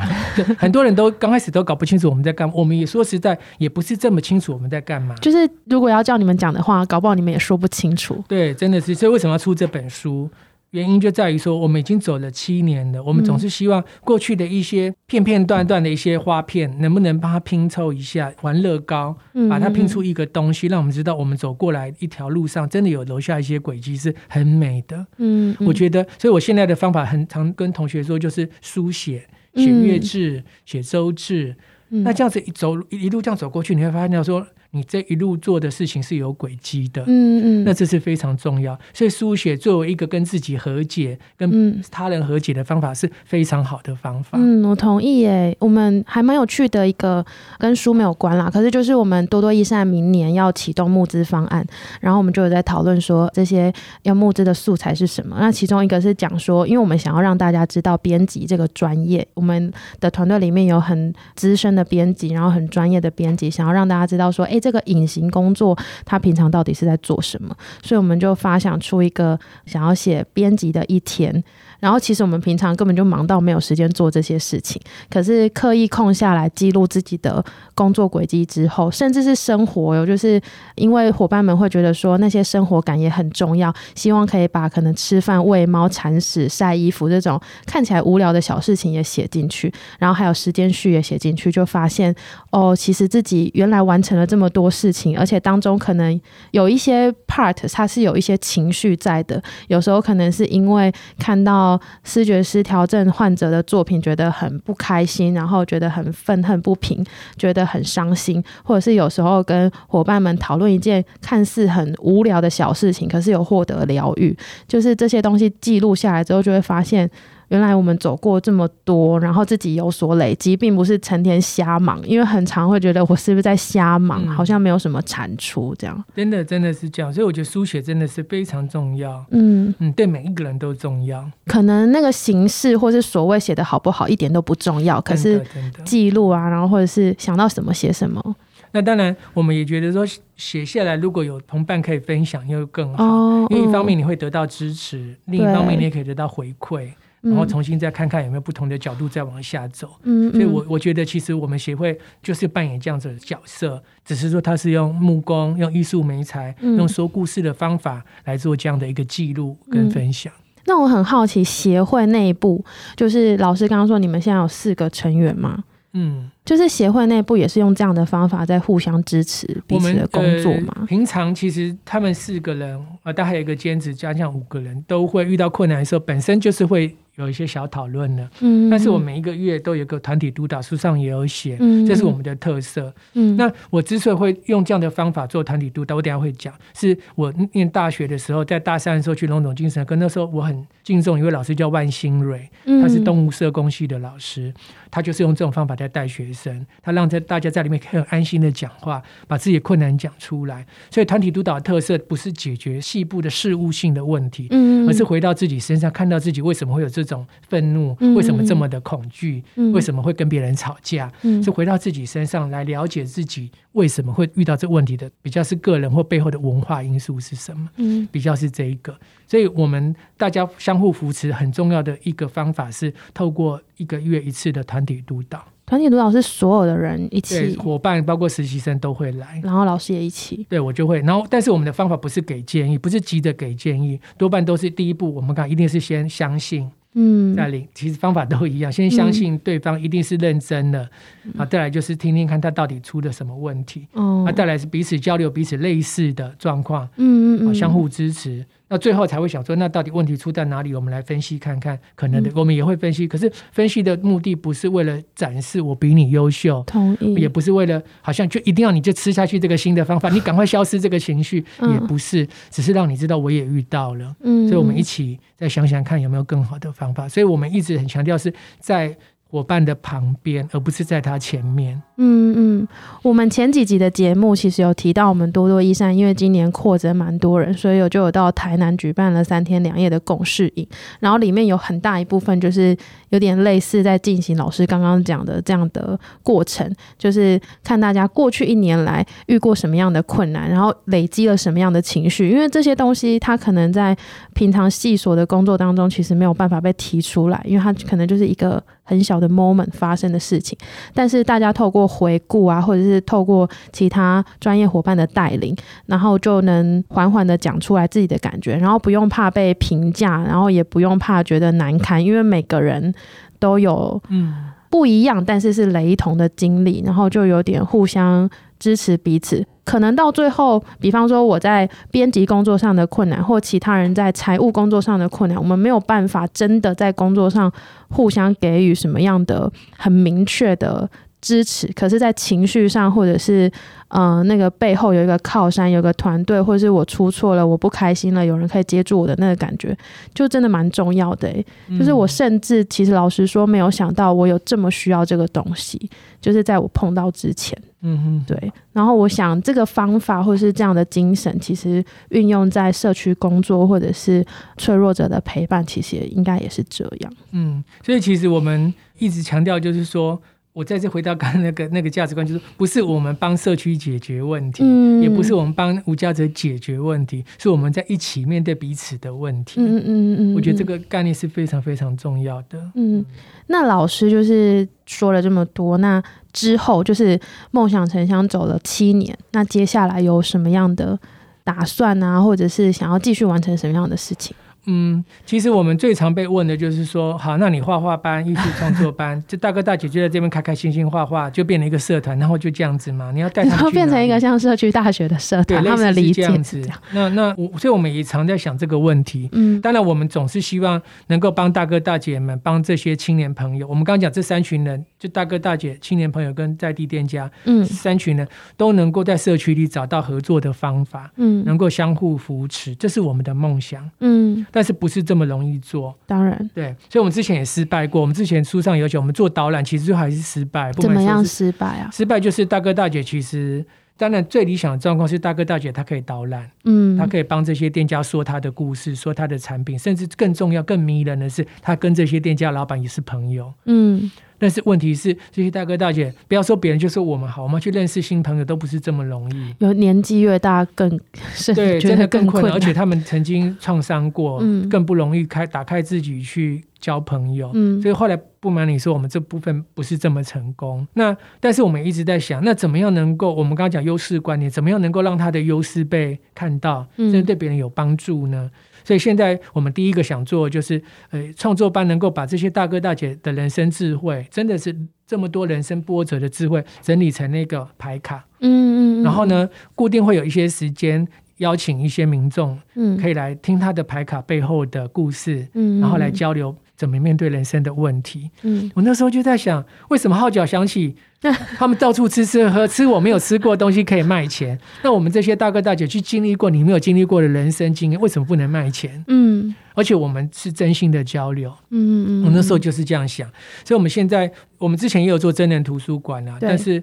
很多人都刚开始都搞不清楚我们在干嘛，我们也说实在也不是这么清楚我们在干嘛。就是如果要叫你们讲的话，搞不好你们也说不清楚。对，真的是。所以为什么要出这本书？原因就在于说，我们已经走了七年了。我们总是希望过去的一些片片段段的一些花片，能不能帮它拼凑一下，玩乐高，把它拼出一个东西，让我们知道我们走过来一条路上真的有留下一些轨迹，是很美的。嗯，我觉得，所以我现在的方法很常跟同学说，就是书写、写月志、写周志。嗯、那这样子一走一路这样走过去，你会发现说。你这一路做的事情是有轨迹的，嗯嗯，那这是非常重要。所以书写作为一个跟自己和解、跟他人和解的方法，是非常好的方法。嗯，我同意耶。我们还蛮有趣的一个跟书没有关啦，可是就是我们多多益善明年要启动募资方案，然后我们就有在讨论说这些要募资的素材是什么。那其中一个是讲说，因为我们想要让大家知道编辑这个专业，我们的团队里面有很资深的编辑，然后很专业的编辑，想要让大家知道说，哎。这个隐形工作，他平常到底是在做什么？所以我们就发想出一个想要写编辑的一天。然后其实我们平常根本就忙到没有时间做这些事情，可是刻意空下来记录自己的工作轨迹之后，甚至是生活哟，就是因为伙伴们会觉得说那些生活感也很重要，希望可以把可能吃饭、喂猫、铲屎、晒衣服这种看起来无聊的小事情也写进去，然后还有时间序也写进去，就发现哦，其实自己原来完成了这么多事情，而且当中可能有一些 part 它是有一些情绪在的，有时候可能是因为看到。视觉失调症患者的作品，觉得很不开心，然后觉得很愤恨不平，觉得很伤心，或者是有时候跟伙伴们讨论一件看似很无聊的小事情，可是有获得疗愈，就是这些东西记录下来之后，就会发现。原来我们走过这么多，然后自己有所累积，并不是成天瞎忙。因为很常会觉得我是不是在瞎忙，嗯、好像没有什么产出这样。真的，真的是这样。所以我觉得书写真的是非常重要。嗯嗯，对每一个人都重要。可能那个形式或是所谓写的好不好，一点都不重要。可是记录啊，然后或者是想到什么写什么。那当然，我们也觉得说写下来，如果有同伴可以分享，又更好。哦、因为一方面你会得到支持，嗯、另一方面你也可以得到回馈。然后重新再看看有没有不同的角度再往下走，嗯，所以我我觉得其实我们协会就是扮演这样子的角色，只是说它是用木工、用艺术媒材、用说故事的方法来做这样的一个记录跟分享。嗯，那我很好奇，协会内部就是老师刚刚说你们现在有四个成员吗？嗯，就是协会内部也是用这样的方法在互相支持彼此的工作吗？呃，平常其实他们四个人，呃，大概有一个兼职加上五个人，都会遇到困难的时候，本身就是会。有一些小讨论了，嗯，但是我每一个月都有个团体督导，书上也有写，嗯，这是我们的特色，嗯，那我之所以会用这样的方法做团体督导，我等下会讲，是我念大学的时候，在大三的时候去龙总精神科，那时候我很敬重一位老师叫万新蕊，他是动物社工系的老师，他就是用这种方法在带学生，他让在大家在里面很安心的讲话，把自己的困难讲出来，所以团体督导的特色不是解决细部的事务性的问题，嗯，而是回到自己身上，看到自己为什么会有这。这种愤怒为什么这么的恐惧？嗯、为什么会跟别人吵架？嗯、就回到自己身上来了解自己为什么会遇到这问题的，比较是个人或背后的文化因素是什么？嗯、比较是这一个。所以，我们大家相互扶持很重要的一个方法是透过一个月一次的团体督导。团体督导是所有的人一起，伙伴包括实习生都会来，然后老师也一起。对，我就会。然后，但是我们的方法不是给建议，不是急着给建议，多半都是第一步，我们讲一定是先相信。嗯，在领其实方法都一样，先相信对方一定是认真的，嗯、啊，再来就是听听看他到底出了什么问题，哦，啊，再来是彼此交流彼此类似的状况，嗯嗯嗯，相互支持。那最后才会想说，那到底问题出在哪里？我们来分析看看，可能的，我们也会分析。可是分析的目的不是为了展示我比你优秀，同意，也不是为了好像就一定要你就吃下去这个新的方法，你赶快消失这个情绪，也不是，只是让你知道我也遇到了，嗯，所以我们一起再想想看有没有更好的方法。所以我们一直很强调是在。伙伴的旁边，而不是在他前面。嗯嗯，我们前几集的节目其实有提到，我们多多益善，因为今年扩增蛮多人，所以我就有到台南举办了三天两夜的共事营，然后里面有很大一部分就是有点类似在进行老师刚刚讲的这样的过程，就是看大家过去一年来遇过什么样的困难，然后累积了什么样的情绪，因为这些东西它可能在平常细琐的工作当中其实没有办法被提出来，因为它可能就是一个。很小的 moment 发生的事情，但是大家透过回顾啊，或者是透过其他专业伙伴的带领，然后就能缓缓的讲出来自己的感觉，然后不用怕被评价，然后也不用怕觉得难堪，因为每个人都有嗯不一样，但是是雷同的经历，然后就有点互相支持彼此。可能到最后，比方说我在编辑工作上的困难，或其他人在财务工作上的困难，我们没有办法真的在工作上互相给予什么样的很明确的支持，可是，在情绪上或者是呃那个背后有一个靠山，有个团队，或者是我出错了，我不开心了，有人可以接住我的那个感觉，就真的蛮重要的、欸。嗯、就是我甚至其实老实说，没有想到我有这么需要这个东西，就是在我碰到之前，嗯哼，对。然后我想这个方法或者是这样的精神，其实运用在社区工作或者是脆弱者的陪伴，其实也应该也是这样。嗯，所以其实我们一直强调，就是说。我再次回到刚刚那个那个价值观，就是不是我们帮社区解决问题，嗯、也不是我们帮无家者解决问题，是我们在一起面对彼此的问题。嗯嗯嗯，嗯我觉得这个概念是非常非常重要的。嗯，那老师就是说了这么多，那之后就是梦想城乡走了七年，那接下来有什么样的打算啊，或者是想要继续完成什么样的事情？嗯，其实我们最常被问的就是说，好，那你画画班、艺术创作班，就大哥大姐就在这边开开心心画画，就变成一个社团，然后就这样子嘛？你要带他们 变成一个像社区大学的社团，他们的理解这样子。那那我，所以我们也常在想这个问题。嗯，当然我们总是希望能够帮大哥大姐们，帮这些青年朋友。我们刚刚讲这三群人，就大哥大姐、青年朋友跟在地店家，嗯，三群人都能够在社区里找到合作的方法，嗯，能够相互扶持，这是我们的梦想，嗯。但是不是这么容易做？当然，对，所以我们之前也失败过。我们之前书上有写，我们做导览其实就还是失败。怎么样失败啊？失败就是大哥大姐，其实当然最理想的状况是大哥大姐他可以导览，嗯，他可以帮这些店家说他的故事，说他的产品，甚至更重要、更迷人的是，他跟这些店家老板也是朋友，嗯。但是问题是，这些大哥大姐，不要说别人，就说我们好，我们去认识新朋友都不是这么容易。有年纪越大更是对，真的更困难，而且他们曾经创伤过，嗯、更不容易开打开自己去交朋友。嗯，所以后来不瞒你说，我们这部分不是这么成功。那但是我们一直在想，那怎么样能够我们刚刚讲优势观念，怎么样能够让他的优势被看到，甚至对别人有帮助呢？嗯所以现在我们第一个想做的就是，呃，创作班能够把这些大哥大姐的人生智慧，真的是这么多人生波折的智慧，整理成那个牌卡。嗯嗯。然后呢，固定会有一些时间邀请一些民众，嗯，可以来听他的牌卡背后的故事，嗯，然后来交流怎么面对人生的问题。嗯，我那时候就在想，为什么号角响起？他们到处吃吃喝吃，我没有吃过的东西可以卖钱。那我们这些大哥大姐去经历过你没有经历过的人生经验，为什么不能卖钱？嗯，而且我们是真心的交流。嗯嗯，我那时候就是这样想。所以我们现在，我们之前也有做真人图书馆啊，但是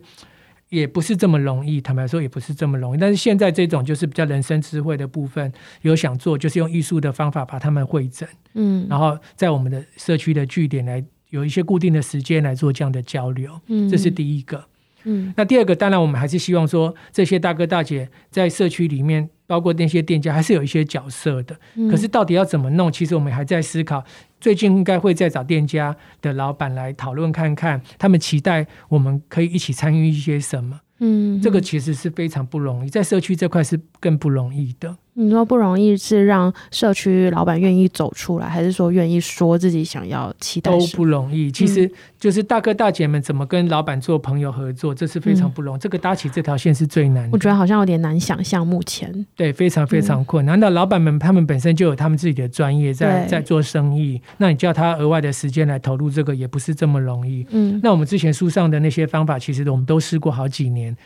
也不是这么容易。坦白说，也不是这么容易。但是现在这种就是比较人生智慧的部分，有想做，就是用艺术的方法把他们汇整。嗯，然后在我们的社区的据点来。有一些固定的时间来做这样的交流，嗯，这是第一个。嗯，那第二个，当然我们还是希望说，这些大哥大姐在社区里面，包括那些店家，还是有一些角色的。嗯，可是到底要怎么弄？其实我们还在思考。最近应该会再找店家的老板来讨论看看，他们期待我们可以一起参与一些什么。嗯，这个其实是非常不容易，在社区这块是更不容易的。你说不容易是让社区老板愿意走出来，还是说愿意说自己想要期待？都不容易。其实就是大哥大姐们怎么跟老板做朋友合作，这是非常不容易。嗯、这个搭起这条线是最难的。我觉得好像有点难想象，目前对，非常非常困难。那、嗯、老板们他们本身就有他们自己的专业在在做生意，那你叫他额外的时间来投入这个，也不是这么容易。嗯，那我们之前书上的那些方法，其实我们都试过好几年，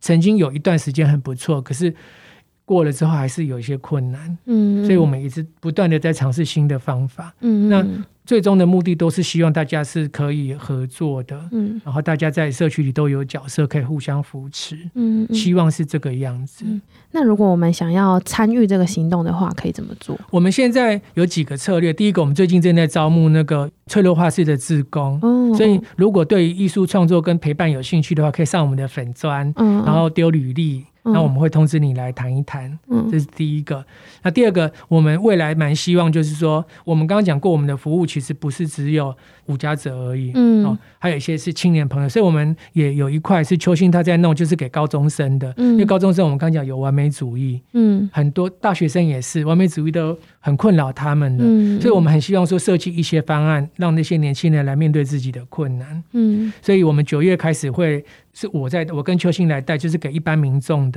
曾经有一段时间很不错，可是。过了之后还是有一些困难，嗯，所以我们一直不断的在尝试新的方法，嗯，那最终的目的都是希望大家是可以合作的，嗯，然后大家在社区里都有角色可以互相扶持，嗯，希望是这个样子。那如果我们想要参与这个行动的话，可以怎么做？我们现在有几个策略，第一个，我们最近正在招募那个脆弱化室的志工，哦，所以如果对于艺术创作跟陪伴有兴趣的话，可以上我们的粉砖，嗯，然后丢履历。那我们会通知你来谈一谈，嗯，这是第一个。那第二个，我们未来蛮希望就是说，我们刚刚讲过，我们的服务其实不是只有五家者而已，嗯，哦，还有一些是青年朋友，所以我们也有一块是秋兴他在弄，就是给高中生的，嗯，因为高中生我们刚刚讲有完美主义，嗯，很多大学生也是完美主义都很困扰他们的，嗯，所以我们很希望说设计一些方案，让那些年轻人来面对自己的困难，嗯，所以我们九月开始会。是我在，我跟秋兴来带，就是给一般民众的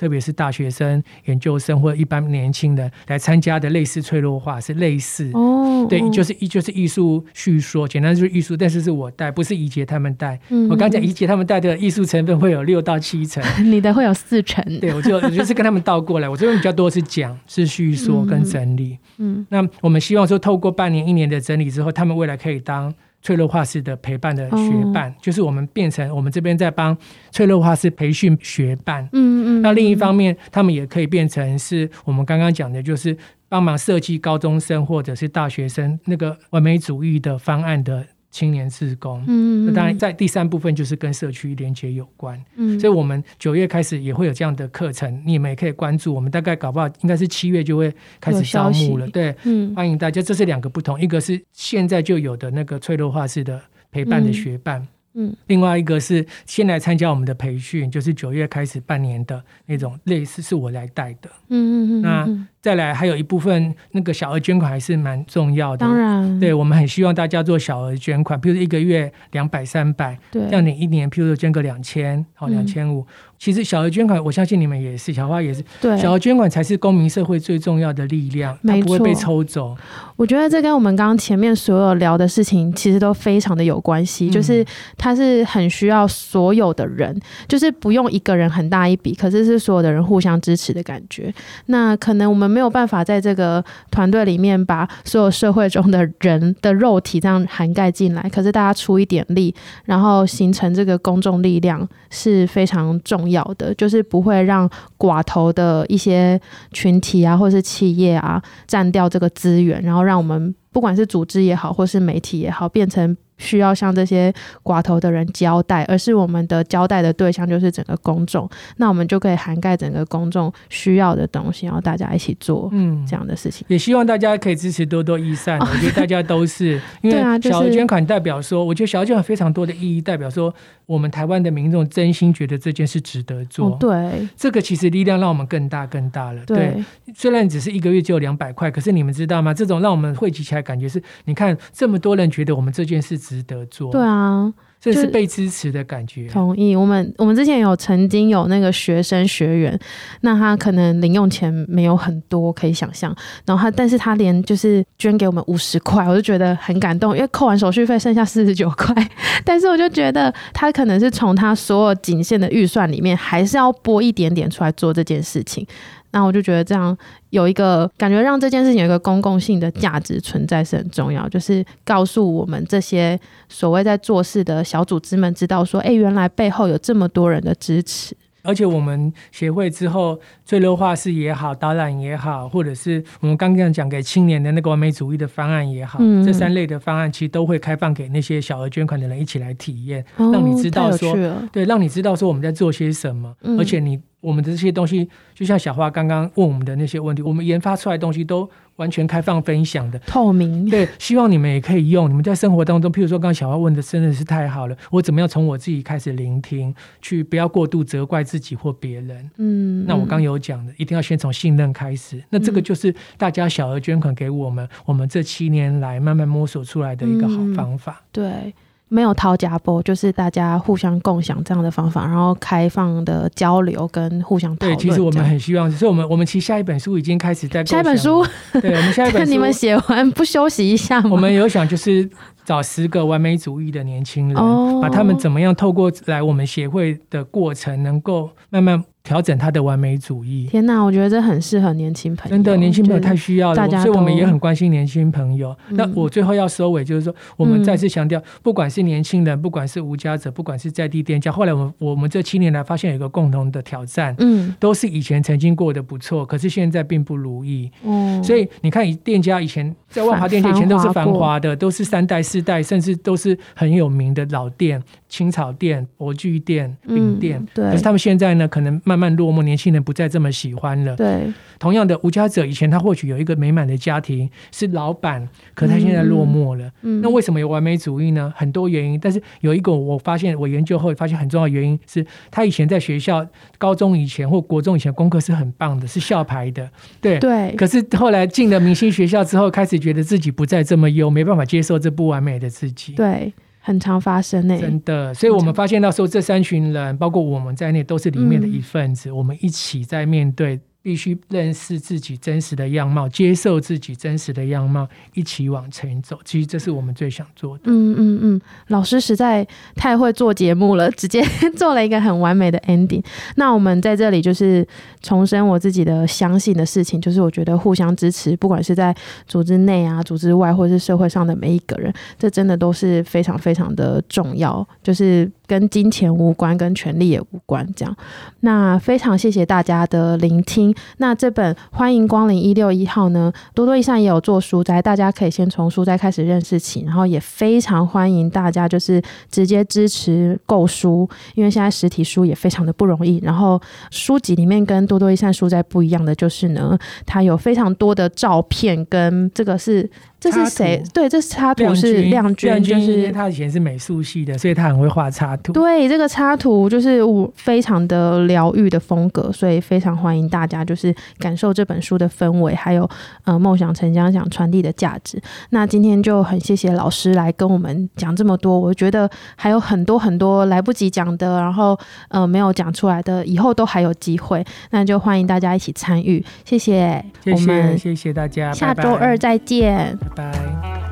特别是大学生、研究生或者一般年轻人来参加的类似脆弱化是类似哦，对，就是一就是艺术叙说，简单就是艺术，但是是我带，不是怡杰他们带。嗯、我刚讲怡杰他们带的艺术成分会有六到七成，你的会有四成。对，我就我就是跟他们倒过来，我这边比较多是讲是叙说跟整理。嗯，那我们希望说透过半年一年的整理之后，他们未来可以当。脆弱画室的陪伴的学伴，哦、就是我们变成我们这边在帮脆弱画室培训学伴。嗯嗯。那另一方面，他们也可以变成是我们刚刚讲的，就是帮忙设计高中生或者是大学生那个完美主义的方案的。青年志工，嗯，那当然在第三部分就是跟社区连接有关，嗯，所以我们九月开始也会有这样的课程，你们也可以关注。我们大概搞不好应该是七月就会开始招募了，对，嗯，欢迎大家。这是两个不同，一个是现在就有的那个脆弱化式的陪伴的学伴。嗯嗯，另外一个是先来参加我们的培训，就是九月开始半年的那种，类似是我来带的。嗯嗯嗯。那再来还有一部分那个小额捐款还是蛮重要的。当然，对我们很希望大家做小额捐款，比如一个月两百、三百，对，这样你一年，譬如说捐个两千，好两千五。其实小额捐款，我相信你们也是，小花也是。对，小额捐款才是公民社会最重要的力量，它不会被抽走。我觉得这跟我们刚刚前面所有聊的事情，其实都非常的有关系。嗯、就是它是很需要所有的人，就是不用一个人很大一笔，可是是所有的人互相支持的感觉。那可能我们没有办法在这个团队里面把所有社会中的人的肉体这样涵盖进来，可是大家出一点力，然后形成这个公众力量是非常重要。要的就是不会让寡头的一些群体啊，或是企业啊占掉这个资源，然后让我们不管是组织也好，或是媒体也好，变成。需要向这些寡头的人交代，而是我们的交代的对象就是整个公众，那我们就可以涵盖整个公众需要的东西，然后大家一起做，嗯，这样的事情。也希望大家可以支持多多益善，哦、我觉得大家都是，因为小额捐款代表说，我觉得小额捐款非常多的意义，代表说我们台湾的民众真心觉得这件事值得做。哦、对，这个其实力量让我们更大更大了。对，对，虽然只是一个月只有两百块，可是你们知道吗？这种让我们汇集起来感觉是，你看这么多人觉得我们这件事。值得做，对啊，这是被支持的感觉。同意，我们我们之前有曾经有那个学生学员，那他可能零用钱没有很多，可以想象，然后他但是他连就是捐给我们五十块，我就觉得很感动，因为扣完手续费剩下四十九块，但是我就觉得他可能是从他所有仅限的预算里面，还是要拨一点点出来做这件事情。那我就觉得这样有一个感觉，让这件事情有一个公共性的价值存在是很重要。就是告诉我们这些所谓在做事的小组织们，知道说，哎，原来背后有这么多人的支持。而且我们协会之后，最弱画室也好，导览也好，或者是我们刚刚讲给青年的那个完美主义的方案也好，嗯、这三类的方案其实都会开放给那些小额捐款的人一起来体验，哦、让你知道说，对，让你知道说我们在做些什么，嗯、而且你。我们的这些东西，就像小花刚刚问我们的那些问题，我们研发出来的东西都完全开放分享的，透明。对，希望你们也可以用。你们在生活当中，譬如说，刚刚小花问的真的是太好了。我怎么样从我自己开始聆听，去不要过度责怪自己或别人。嗯，那我刚有讲的，一定要先从信任开始。那这个就是大家小额捐款给我们，我们这七年来慢慢摸索出来的一个好方法。嗯、对。没有掏家波，就是大家互相共享这样的方法，然后开放的交流跟互相讨论。对，其实我们很希望，所以我们我们其实下一本书已经开始在下一本书，对，我们下一本 书，你们写完不休息一下吗？我们有想就是找十个完美主义的年轻人，哦、把他们怎么样透过来我们协会的过程，能够慢慢。调整他的完美主义。天哪，我觉得这很适合年轻朋友。真的，年轻朋友太需要了，所以我们也很关心年轻朋友。嗯、那我最后要收尾，就是说，我们再次强调，不管是年轻人，不管是无家者，不管是在地店家，后来我们我们这七年来发现有一个共同的挑战，嗯，都是以前曾经过得不错，可是现在并不如意。嗯，所以你看，以店家以前在万华店以前都是繁华的，都是三代四代，甚至都是很有名的老店。青草店、模具店、饼店，嗯、对，可是他们现在呢，可能慢慢落寞，年轻人不再这么喜欢了。对，同样的，无家者以前他或许有一个美满的家庭，是老板，可他现在落寞了。嗯，那为什么有完美主义呢？很多原因，但是有一个我发现，我研究后发现很重要的原因是，他以前在学校高中以前或国中以前功课是很棒的，是校牌的。对对。可是后来进了明星学校之后，开始觉得自己不再这么优，没办法接受这不完美的自己。对。很常发生呢、欸，真的。所以我们发现到说，这三群人，包括我们在内，都是里面的一份子，嗯、我们一起在面对。必须认识自己真实的样貌，接受自己真实的样貌，一起往前走。其实这是我们最想做的。嗯嗯嗯，老师实在太会做节目了，直接做了一个很完美的 ending。那我们在这里就是重申我自己的相信的事情，就是我觉得互相支持，不管是在组织内啊、组织外，或是社会上的每一个人，这真的都是非常非常的重要。就是。跟金钱无关，跟权力也无关，这样。那非常谢谢大家的聆听。那这本欢迎光临一六一号呢，多多益善也有做书斋，大家可以先从书斋开始认识起，然后也非常欢迎大家就是直接支持购书，因为现在实体书也非常的不容易。然后书籍里面跟多多益善书斋不一样的就是呢，它有非常多的照片，跟这个是。这是谁？对，这是插图是亮君，亮君就是他以前是美术系的，所以他很会画插图。对，这个插图就是我非常的疗愈的风格，所以非常欢迎大家就是感受这本书的氛围，还有呃梦想成讲想传递的价值。那今天就很谢谢老师来跟我们讲这么多，我觉得还有很多很多来不及讲的，然后呃没有讲出来的，以后都还有机会。那就欢迎大家一起参与，谢谢，谢谢，谢谢大家，下周二再见。拜拜。Bye.